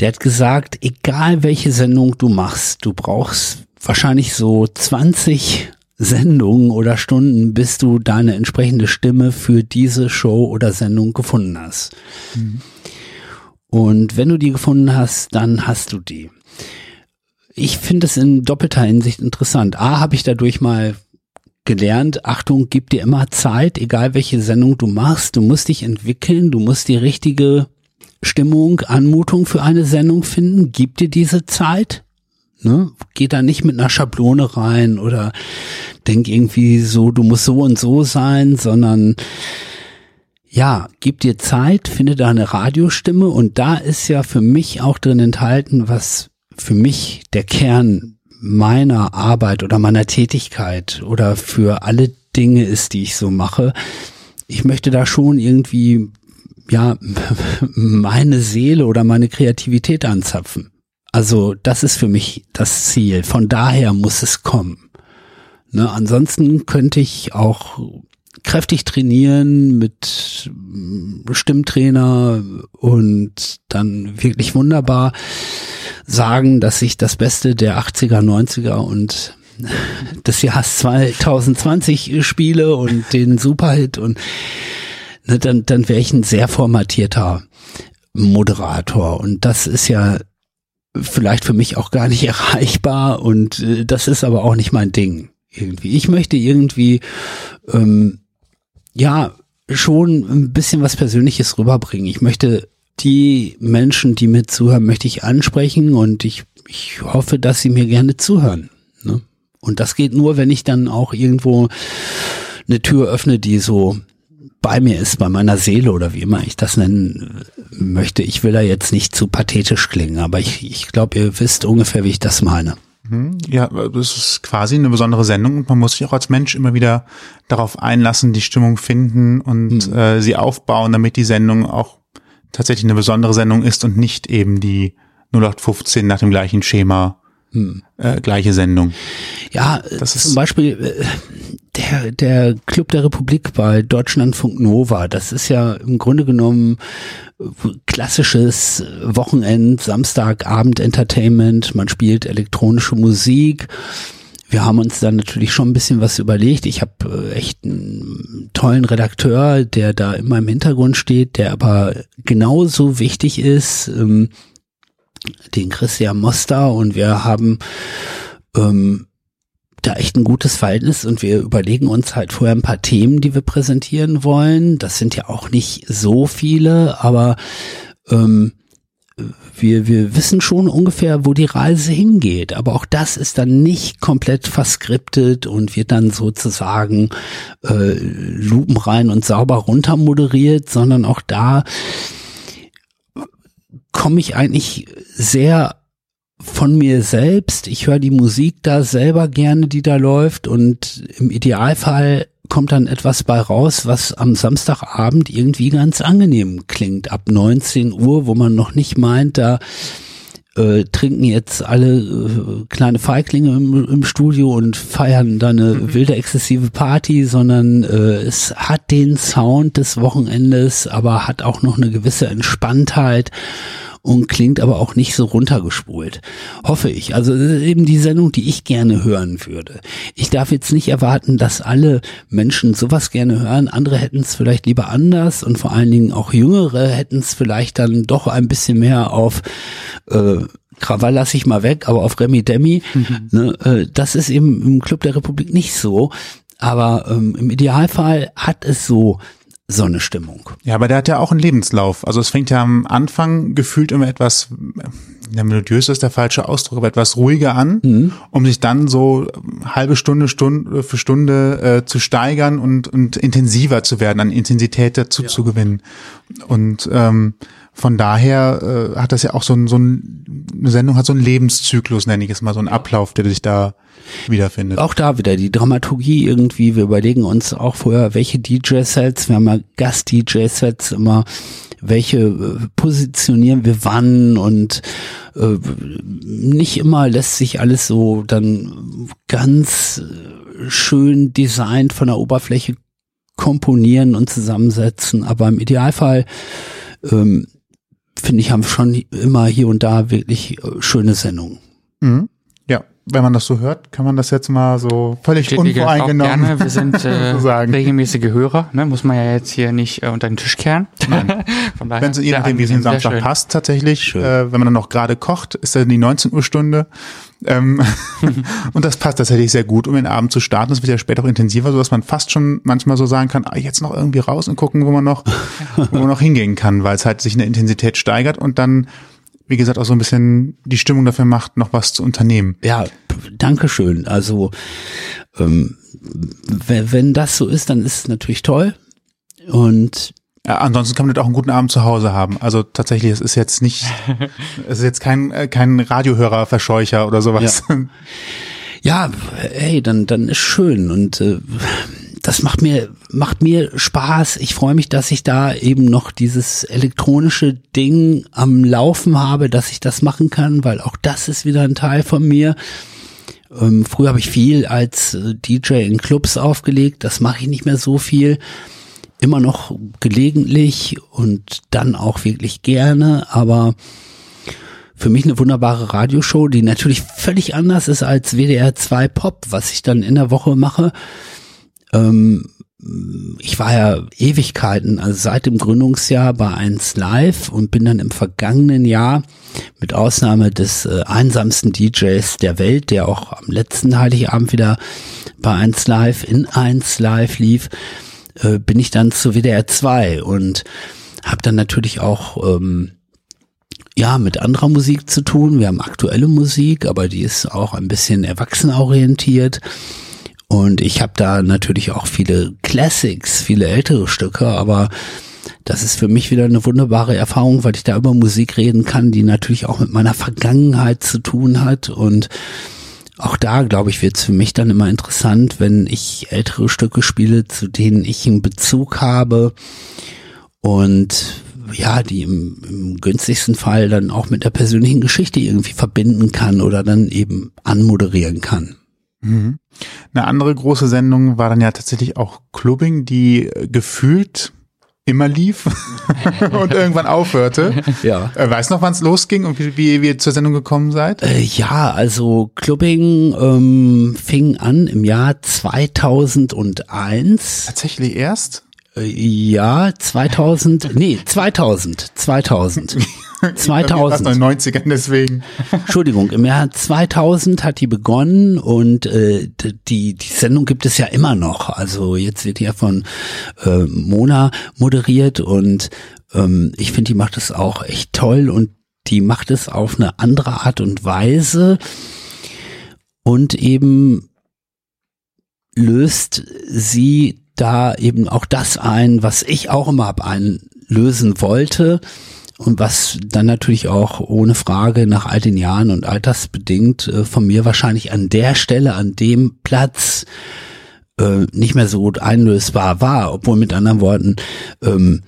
Der hat gesagt, egal welche Sendung du machst, du brauchst wahrscheinlich so 20 Sendungen oder Stunden, bis du deine entsprechende Stimme für diese Show oder Sendung gefunden hast. Mhm. Und wenn du die gefunden hast, dann hast du die ich finde es in doppelter Hinsicht interessant. A, habe ich dadurch mal gelernt, Achtung, gib dir immer Zeit, egal welche Sendung du machst, du musst dich entwickeln, du musst die richtige Stimmung, Anmutung für eine Sendung finden, gib dir diese Zeit. Ne? Geh da nicht mit einer Schablone rein oder denk irgendwie so, du musst so und so sein, sondern ja, gib dir Zeit, finde da eine Radiostimme und da ist ja für mich auch drin enthalten, was für mich der Kern meiner Arbeit oder meiner Tätigkeit oder für alle Dinge ist, die ich so mache. Ich möchte da schon irgendwie, ja, meine Seele oder meine Kreativität anzapfen. Also das ist für mich das Ziel. Von daher muss es kommen. Ne, ansonsten könnte ich auch kräftig trainieren mit Stimmtrainer und dann wirklich wunderbar sagen, dass ich das Beste der 80er, 90er und des Jahres 2020 spiele und den Superhit und ne, dann, dann wäre ich ein sehr formatierter Moderator. Und das ist ja vielleicht für mich auch gar nicht erreichbar und äh, das ist aber auch nicht mein Ding irgendwie. Ich möchte irgendwie ähm, ja schon ein bisschen was Persönliches rüberbringen. Ich möchte die Menschen, die mir zuhören, möchte ich ansprechen und ich, ich hoffe, dass sie mir gerne zuhören. Ne? Und das geht nur, wenn ich dann auch irgendwo eine Tür öffne, die so bei mir ist, bei meiner Seele oder wie immer ich das nennen möchte. Ich will da jetzt nicht zu pathetisch klingen, aber ich, ich glaube, ihr wisst ungefähr, wie ich das meine. Mhm. Ja, das ist quasi eine besondere Sendung und man muss sich auch als Mensch immer wieder darauf einlassen, die Stimmung finden und mhm. äh, sie aufbauen, damit die Sendung auch tatsächlich eine besondere Sendung ist und nicht eben die 0815 nach dem gleichen Schema hm. äh, gleiche Sendung. Ja, das ist zum Beispiel äh, der, der Club der Republik bei Deutschlandfunk Nova, das ist ja im Grunde genommen äh, klassisches Wochenend, Samstagabend Entertainment, man spielt elektronische Musik wir haben uns dann natürlich schon ein bisschen was überlegt. Ich habe äh, echt einen tollen Redakteur, der da immer im Hintergrund steht, der aber genauso wichtig ist, ähm, den Christian Moster und wir haben ähm, da echt ein gutes Verhältnis und wir überlegen uns halt vorher ein paar Themen, die wir präsentieren wollen. Das sind ja auch nicht so viele, aber ähm, wir, wir wissen schon ungefähr, wo die Reise hingeht. Aber auch das ist dann nicht komplett verskriptet und wird dann sozusagen äh, lupenrein und sauber runter moderiert, sondern auch da komme ich eigentlich sehr von mir selbst. Ich höre die Musik da selber gerne, die da läuft und im Idealfall kommt dann etwas bei raus, was am Samstagabend irgendwie ganz angenehm klingt. Ab 19 Uhr, wo man noch nicht meint, da äh, trinken jetzt alle äh, kleine Feiglinge im, im, Studio und feiern da eine mhm. wilde, exzessive Party, sondern äh, es hat den Sound des Wochenendes, aber hat auch noch eine gewisse Entspanntheit und klingt aber auch nicht so runtergespult. Hoffe ich. Also das ist eben die Sendung, die ich gerne hören würde. Ich darf jetzt nicht erwarten, dass alle Menschen sowas gerne hören. Andere hätten es vielleicht lieber anders und vor allen Dingen auch Jüngere hätten es vielleicht dann doch ein bisschen mehr auf äh, Krawall lasse ich mal weg, aber auf Remi Demi, mhm. ne, äh, das ist eben im Club der Republik nicht so. Aber ähm, im Idealfall hat es so so eine Stimmung. Ja, aber der hat ja auch einen Lebenslauf. Also es fängt ja am Anfang gefühlt immer etwas, der melodiös ist der falsche Ausdruck, aber etwas ruhiger an, mhm. um sich dann so halbe Stunde, Stunde für Stunde äh, zu steigern und, und intensiver zu werden, an Intensität dazu ja. zu gewinnen. Und ähm, von daher äh, hat das ja auch so ein, so ein, eine Sendung hat so einen Lebenszyklus, nenne ich es mal, so einen Ablauf, der sich da wiederfindet. Auch da wieder die Dramaturgie irgendwie. Wir überlegen uns auch vorher, welche DJ-Sets, wir haben ja Gast-DJ-Sets immer, welche äh, positionieren wir wann und äh, nicht immer lässt sich alles so dann ganz äh, schön designt von der Oberfläche komponieren und zusammensetzen, aber im Idealfall ähm, finde ich, haben schon immer hier und da wirklich äh, schöne Sendungen. Mhm. Wenn man das so hört, kann man das jetzt mal so völlig Steht unvoreingenommen gerne. Wir sind äh, regelmäßige Hörer, ne? muss man ja jetzt hier nicht äh, unter den Tisch kehren. wenn es je nachdem, wie es den Samstag passt, tatsächlich, äh, wenn man dann noch gerade kocht, ist dann die 19 Uhr Stunde. Ähm, und das passt tatsächlich sehr gut, um den Abend zu starten. Das wird ja später auch intensiver, so dass man fast schon manchmal so sagen kann, ah, jetzt noch irgendwie raus und gucken, wo man noch, wo man noch hingehen kann, weil es halt sich in der Intensität steigert und dann wie gesagt, auch so ein bisschen die Stimmung dafür macht, noch was zu unternehmen. Ja, danke schön. Also ähm, wenn das so ist, dann ist es natürlich toll. Und ja, ansonsten kann man auch einen guten Abend zu Hause haben. Also tatsächlich, es ist jetzt nicht, es ist jetzt kein, äh, kein Radiohörerverscheucher oder sowas. Ja. ja, hey, dann, dann ist schön und äh, das macht mir, macht mir Spaß. Ich freue mich, dass ich da eben noch dieses elektronische Ding am Laufen habe, dass ich das machen kann, weil auch das ist wieder ein Teil von mir. Ähm, früher habe ich viel als äh, DJ in Clubs aufgelegt, das mache ich nicht mehr so viel. Immer noch gelegentlich und dann auch wirklich gerne, aber für mich eine wunderbare Radioshow, die natürlich völlig anders ist als WDR 2 Pop, was ich dann in der Woche mache. Ähm, ich war ja Ewigkeiten, also seit dem Gründungsjahr bei 1 Live und bin dann im vergangenen Jahr mit Ausnahme des äh, einsamsten DJs der Welt, der auch am letzten Heiligabend wieder bei 1 Live in 1 Live lief, äh, bin ich dann zu WDR 2 und habe dann natürlich auch ähm, ja mit anderer Musik zu tun. Wir haben aktuelle Musik, aber die ist auch ein bisschen erwachsenorientiert. Und ich habe da natürlich auch viele Classics, viele ältere Stücke, aber das ist für mich wieder eine wunderbare Erfahrung, weil ich da über Musik reden kann, die natürlich auch mit meiner Vergangenheit zu tun hat. Und auch da, glaube ich, wird es für mich dann immer interessant, wenn ich ältere Stücke spiele, zu denen ich einen Bezug habe und ja, die im, im günstigsten Fall dann auch mit der persönlichen Geschichte irgendwie verbinden kann oder dann eben anmoderieren kann. Mhm. Eine andere große Sendung war dann ja tatsächlich auch Clubbing, die äh, gefühlt immer lief und irgendwann aufhörte. Ja. Äh, weiß noch, wann es losging und wie, wie ihr zur Sendung gekommen seid? Äh, ja, also Clubbing ähm, fing an im Jahr 2001. Tatsächlich erst? Äh, ja, 2000, nee, 2000, 2000. 2000. Aus den 90ern deswegen. Entschuldigung, im Jahr 2000 hat die begonnen und äh, die, die Sendung gibt es ja immer noch. Also jetzt wird ja von äh, Mona moderiert und ähm, ich finde, die macht es auch echt toll und die macht es auf eine andere Art und Weise und eben löst sie da eben auch das ein, was ich auch immer ab einlösen wollte und was dann natürlich auch ohne Frage nach all den Jahren und altersbedingt äh, von mir wahrscheinlich an der Stelle, an dem Platz äh, nicht mehr so gut einlösbar war, obwohl mit anderen Worten, ähm,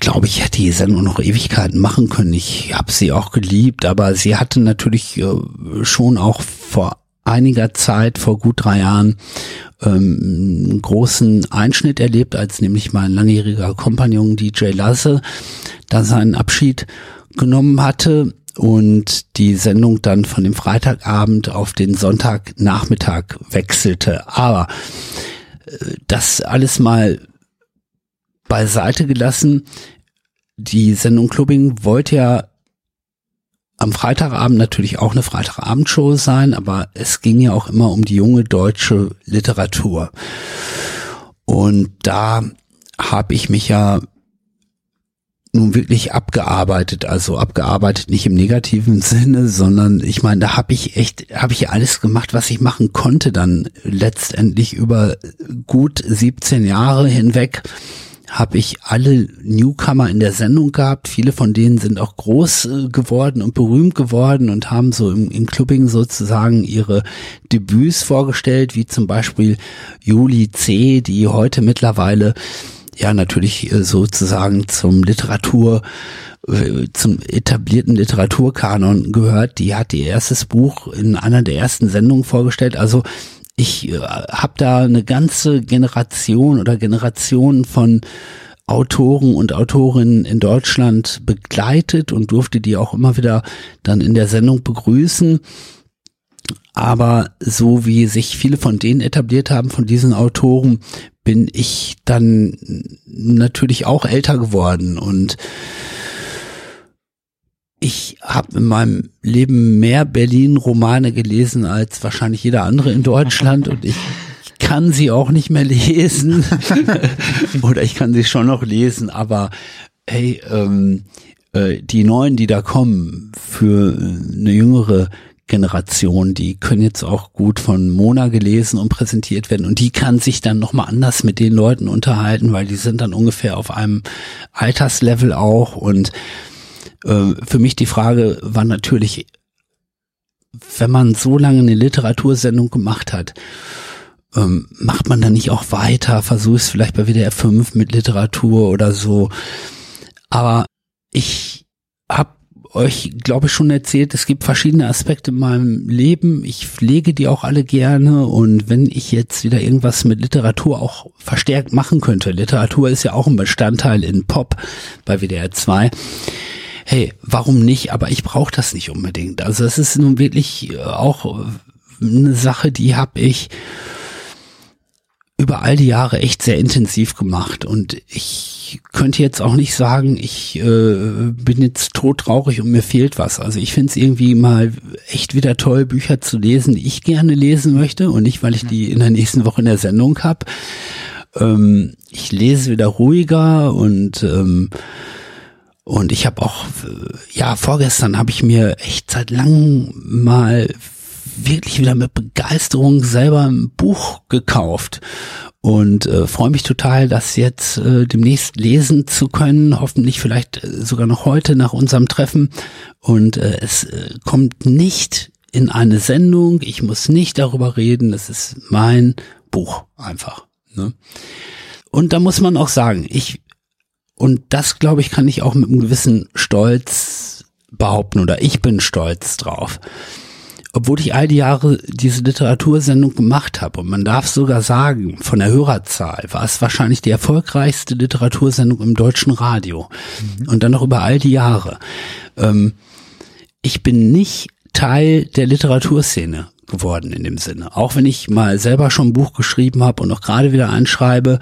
glaube ich, hätte die Sendung noch Ewigkeiten machen können. Ich habe sie auch geliebt, aber sie hatte natürlich äh, schon auch vor einiger Zeit, vor gut drei Jahren, ähm, einen großen Einschnitt erlebt, als nämlich mein langjähriger Kompagnon DJ Lasse da seinen Abschied genommen hatte und die Sendung dann von dem Freitagabend auf den Sonntagnachmittag wechselte. Aber äh, das alles mal beiseite gelassen. Die Sendung Clubbing wollte ja am Freitagabend natürlich auch eine Freitagabendshow sein, aber es ging ja auch immer um die junge deutsche Literatur. Und da habe ich mich ja nun wirklich abgearbeitet, also abgearbeitet nicht im negativen Sinne, sondern ich meine, da habe ich echt, habe ich alles gemacht, was ich machen konnte, dann letztendlich über gut 17 Jahre hinweg habe ich alle Newcomer in der Sendung gehabt. Viele von denen sind auch groß äh, geworden und berühmt geworden und haben so im, im Clubbing sozusagen ihre Debüts vorgestellt, wie zum Beispiel Juli C., die heute mittlerweile ja natürlich äh, sozusagen zum Literatur äh, zum etablierten Literaturkanon gehört. Die hat ihr erstes Buch in einer der ersten Sendungen vorgestellt. Also ich äh, habe da eine ganze Generation oder Generationen von Autoren und Autorinnen in Deutschland begleitet und durfte die auch immer wieder dann in der Sendung begrüßen. Aber so wie sich viele von denen etabliert haben, von diesen Autoren, bin ich dann natürlich auch älter geworden und ich habe in meinem Leben mehr Berlin-Romane gelesen als wahrscheinlich jeder andere in Deutschland und ich kann sie auch nicht mehr lesen. Oder ich kann sie schon noch lesen, aber hey, ähm, äh, die neuen, die da kommen für eine jüngere Generation, die können jetzt auch gut von Mona gelesen und präsentiert werden und die kann sich dann nochmal anders mit den Leuten unterhalten, weil die sind dann ungefähr auf einem Alterslevel auch und für mich die Frage war natürlich, wenn man so lange eine Literatursendung gemacht hat, ähm, macht man dann nicht auch weiter, versucht es vielleicht bei WDR 5 mit Literatur oder so. Aber ich habe euch, glaube ich, schon erzählt, es gibt verschiedene Aspekte in meinem Leben. Ich pflege die auch alle gerne und wenn ich jetzt wieder irgendwas mit Literatur auch verstärkt machen könnte, Literatur ist ja auch ein Bestandteil in Pop bei WDR 2, hey, warum nicht? Aber ich brauche das nicht unbedingt. Also es ist nun wirklich äh, auch äh, eine Sache, die habe ich über all die Jahre echt sehr intensiv gemacht und ich könnte jetzt auch nicht sagen, ich äh, bin jetzt todtraurig und mir fehlt was. Also ich finde es irgendwie mal echt wieder toll, Bücher zu lesen, die ich gerne lesen möchte und nicht, weil ich die in der nächsten Woche in der Sendung habe. Ähm, ich lese wieder ruhiger und ähm, und ich habe auch, ja, vorgestern habe ich mir echt seit langem mal wirklich wieder mit Begeisterung selber ein Buch gekauft und äh, freue mich total, das jetzt äh, demnächst lesen zu können, hoffentlich vielleicht äh, sogar noch heute nach unserem Treffen. Und äh, es äh, kommt nicht in eine Sendung, ich muss nicht darüber reden, das ist mein Buch einfach. Ne? Und da muss man auch sagen, ich und das, glaube ich, kann ich auch mit einem gewissen Stolz behaupten oder ich bin stolz drauf. Obwohl ich all die Jahre diese Literatursendung gemacht habe und man darf sogar sagen, von der Hörerzahl war es wahrscheinlich die erfolgreichste Literatursendung im deutschen Radio. Mhm. Und dann noch über all die Jahre. Ähm, ich bin nicht Teil der Literaturszene geworden in dem Sinne. Auch wenn ich mal selber schon ein Buch geschrieben habe und auch gerade wieder einschreibe,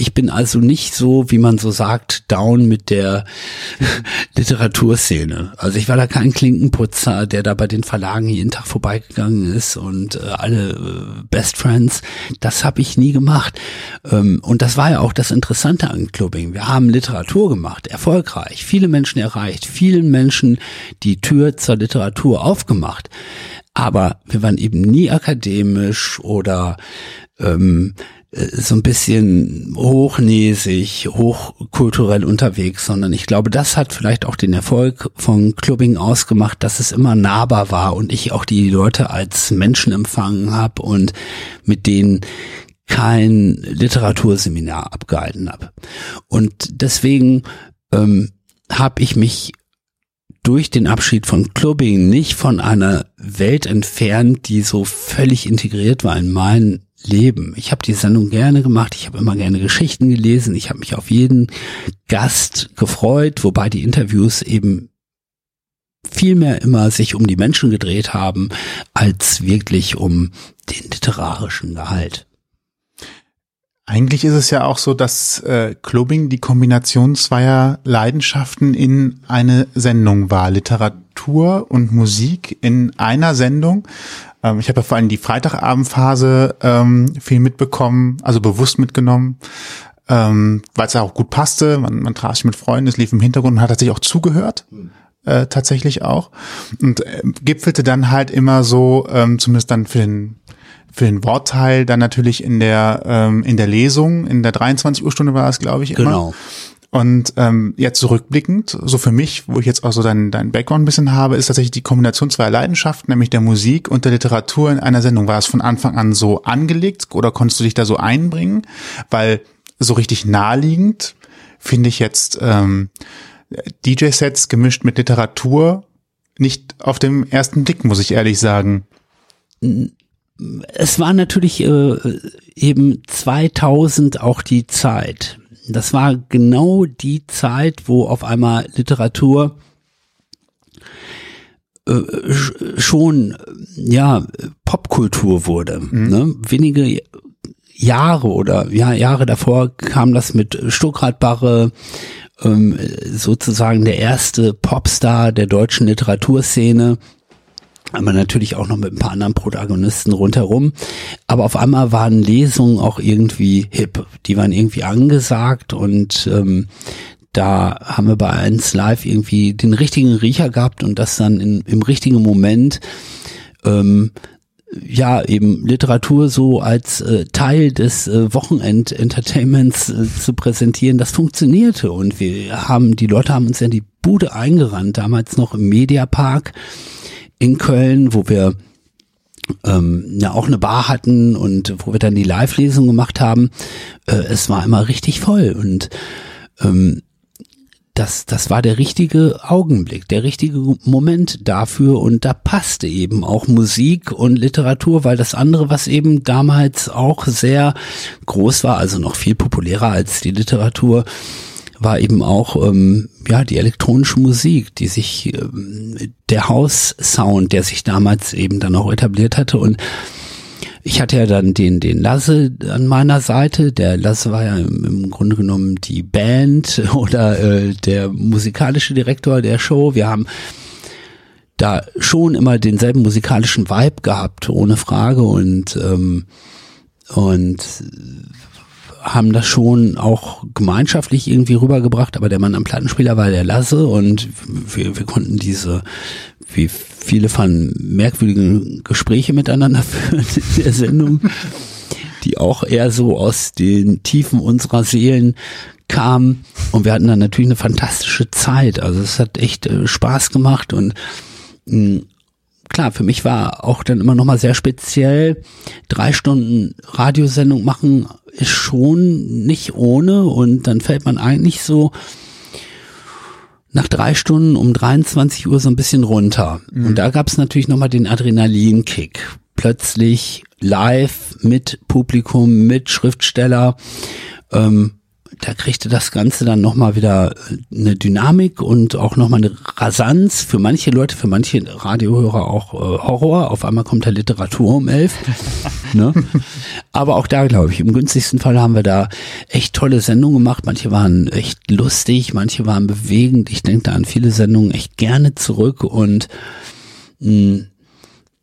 ich bin also nicht so, wie man so sagt, down mit der Literaturszene. Also ich war da kein Klinkenputzer, der da bei den Verlagen jeden Tag vorbeigegangen ist und äh, alle äh, Best Friends. Das habe ich nie gemacht. Ähm, und das war ja auch das Interessante an Clubbing. Wir haben Literatur gemacht, erfolgreich, viele Menschen erreicht, vielen Menschen die Tür zur Literatur aufgemacht. Aber wir waren eben nie akademisch oder ähm, äh, so ein bisschen hochnäsig, hochkulturell unterwegs, sondern ich glaube, das hat vielleicht auch den Erfolg von Clubbing ausgemacht, dass es immer nahbar war und ich auch die Leute als Menschen empfangen habe und mit denen kein Literaturseminar abgehalten habe. Und deswegen ähm, habe ich mich durch den Abschied von Clubbing nicht von einer Welt entfernt, die so völlig integriert war in mein Leben. Ich habe die Sendung gerne gemacht, ich habe immer gerne Geschichten gelesen, ich habe mich auf jeden Gast gefreut, wobei die Interviews eben viel mehr immer sich um die Menschen gedreht haben, als wirklich um den literarischen Gehalt. Eigentlich ist es ja auch so, dass äh, Clubbing die Kombination zweier Leidenschaften in eine Sendung war. Literatur und Musik in einer Sendung. Ähm, ich habe ja vor allem die Freitagabendphase ähm, viel mitbekommen, also bewusst mitgenommen, ähm, weil es ja auch gut passte. Man, man traf sich mit Freunden, es lief im Hintergrund und hat tatsächlich auch zugehört. Äh, tatsächlich auch und äh, gipfelte dann halt immer so, ähm, zumindest dann für den für den Wortteil dann natürlich in der ähm, in der Lesung in der 23 Uhr Stunde war es glaube ich immer. Genau. Und ähm, jetzt zurückblickend, so für mich, wo ich jetzt auch so deinen dein Background ein bisschen habe, ist tatsächlich die Kombination zweier Leidenschaften, nämlich der Musik und der Literatur in einer Sendung. War es von Anfang an so angelegt oder konntest du dich da so einbringen? Weil so richtig naheliegend finde ich jetzt ähm, DJ-Sets gemischt mit Literatur nicht auf dem ersten Blick, muss ich ehrlich sagen. Es war natürlich äh, eben 2000 auch die Zeit. Das war genau die Zeit, wo auf einmal Literatur äh, schon ja Popkultur wurde. Mhm. Ne? Wenige Jahre oder ja Jahre davor kam das mit Stuckrad ähm, sozusagen der erste Popstar der deutschen Literaturszene aber natürlich auch noch mit ein paar anderen Protagonisten rundherum. Aber auf einmal waren Lesungen auch irgendwie hip. Die waren irgendwie angesagt und ähm, da haben wir bei 1 Live irgendwie den richtigen Riecher gehabt und das dann in, im richtigen Moment ähm, ja eben Literatur so als äh, Teil des äh, Wochenend-Entertainments äh, zu präsentieren, das funktionierte und wir haben die Leute haben uns ja die Bude eingerannt damals noch im Mediapark in Köln, wo wir ähm, ja auch eine Bar hatten und wo wir dann die Live-Lesung gemacht haben. Äh, es war immer richtig voll und ähm, das, das war der richtige Augenblick, der richtige Moment dafür und da passte eben auch Musik und Literatur, weil das andere, was eben damals auch sehr groß war, also noch viel populärer als die Literatur, war eben auch ähm, ja die elektronische Musik, die sich ähm, der House-Sound, der sich damals eben dann auch etabliert hatte und ich hatte ja dann den den Lasse an meiner Seite. Der Lasse war ja im, im Grunde genommen die Band oder äh, der musikalische Direktor der Show. Wir haben da schon immer denselben musikalischen Vibe gehabt, ohne Frage und ähm, und haben das schon auch gemeinschaftlich irgendwie rübergebracht, aber der Mann am Plattenspieler war der Lasse und wir, wir konnten diese, wie viele fanden, merkwürdige Gespräche miteinander führen in der Sendung, die auch eher so aus den Tiefen unserer Seelen kamen und wir hatten dann natürlich eine fantastische Zeit, also es hat echt äh, Spaß gemacht und mh, klar, für mich war auch dann immer nochmal sehr speziell, drei Stunden Radiosendung machen ist schon nicht ohne und dann fällt man eigentlich so nach drei Stunden um 23 Uhr so ein bisschen runter. Mhm. Und da gab es natürlich nochmal den Adrenalinkick. Plötzlich live mit Publikum, mit Schriftsteller. Ähm, da kriegte das Ganze dann nochmal wieder äh, eine Dynamik und auch nochmal eine Rasanz. Für manche Leute, für manche Radiohörer auch äh, Horror. Auf einmal kommt der Literatur um elf. ne? Aber auch da, glaube ich, im günstigsten Fall haben wir da echt tolle Sendungen gemacht. Manche waren echt lustig, manche waren bewegend. Ich denke da an viele Sendungen echt gerne zurück und mh, hm,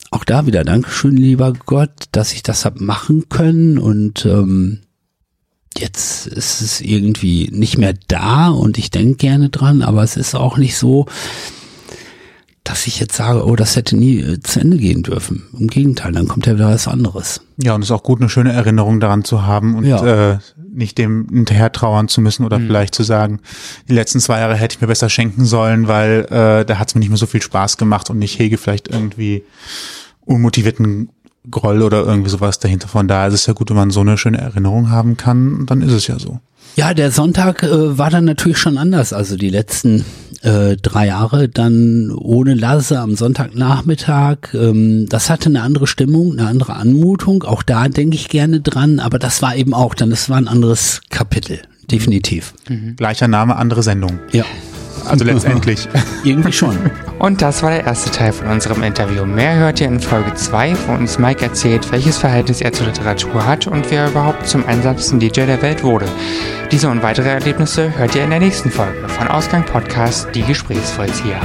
auch da wieder Dankeschön, lieber Gott, dass ich das hab machen können und ähm, jetzt ist es irgendwie nicht mehr da und ich denke gerne dran, aber es ist auch nicht so, dass ich jetzt sage, oh, das hätte nie äh, zu Ende gehen dürfen. Im Gegenteil, dann kommt ja wieder was anderes. Ja, und es ist auch gut, eine schöne Erinnerung daran zu haben und ja. äh, nicht dem hinterher trauern zu müssen oder mhm. vielleicht zu sagen, die letzten zwei Jahre hätte ich mir besser schenken sollen, weil äh, da hat es mir nicht mehr so viel Spaß gemacht und ich hege vielleicht irgendwie unmotivierten Groll oder irgendwie sowas dahinter. Von daher ist es ja gut, wenn man so eine schöne Erinnerung haben kann, dann ist es ja so. Ja, der Sonntag äh, war dann natürlich schon anders. Also die letzten äh, drei Jahre dann ohne Lasse am Sonntagnachmittag. Ähm, das hatte eine andere Stimmung, eine andere Anmutung. Auch da denke ich gerne dran. Aber das war eben auch dann, das war ein anderes Kapitel, definitiv. Mhm. Gleicher Name, andere Sendung. Ja. Also letztendlich. Irgendwie schon. Und das war der erste Teil von unserem Interview. Mehr hört ihr in Folge 2, wo uns Mike erzählt, welches Verhältnis er zur Literatur hat und wie er überhaupt zum einsamsten DJ der Welt wurde. Diese und weitere Erlebnisse hört ihr in der nächsten Folge von Ausgang Podcast Die Gesprächsvollzieher.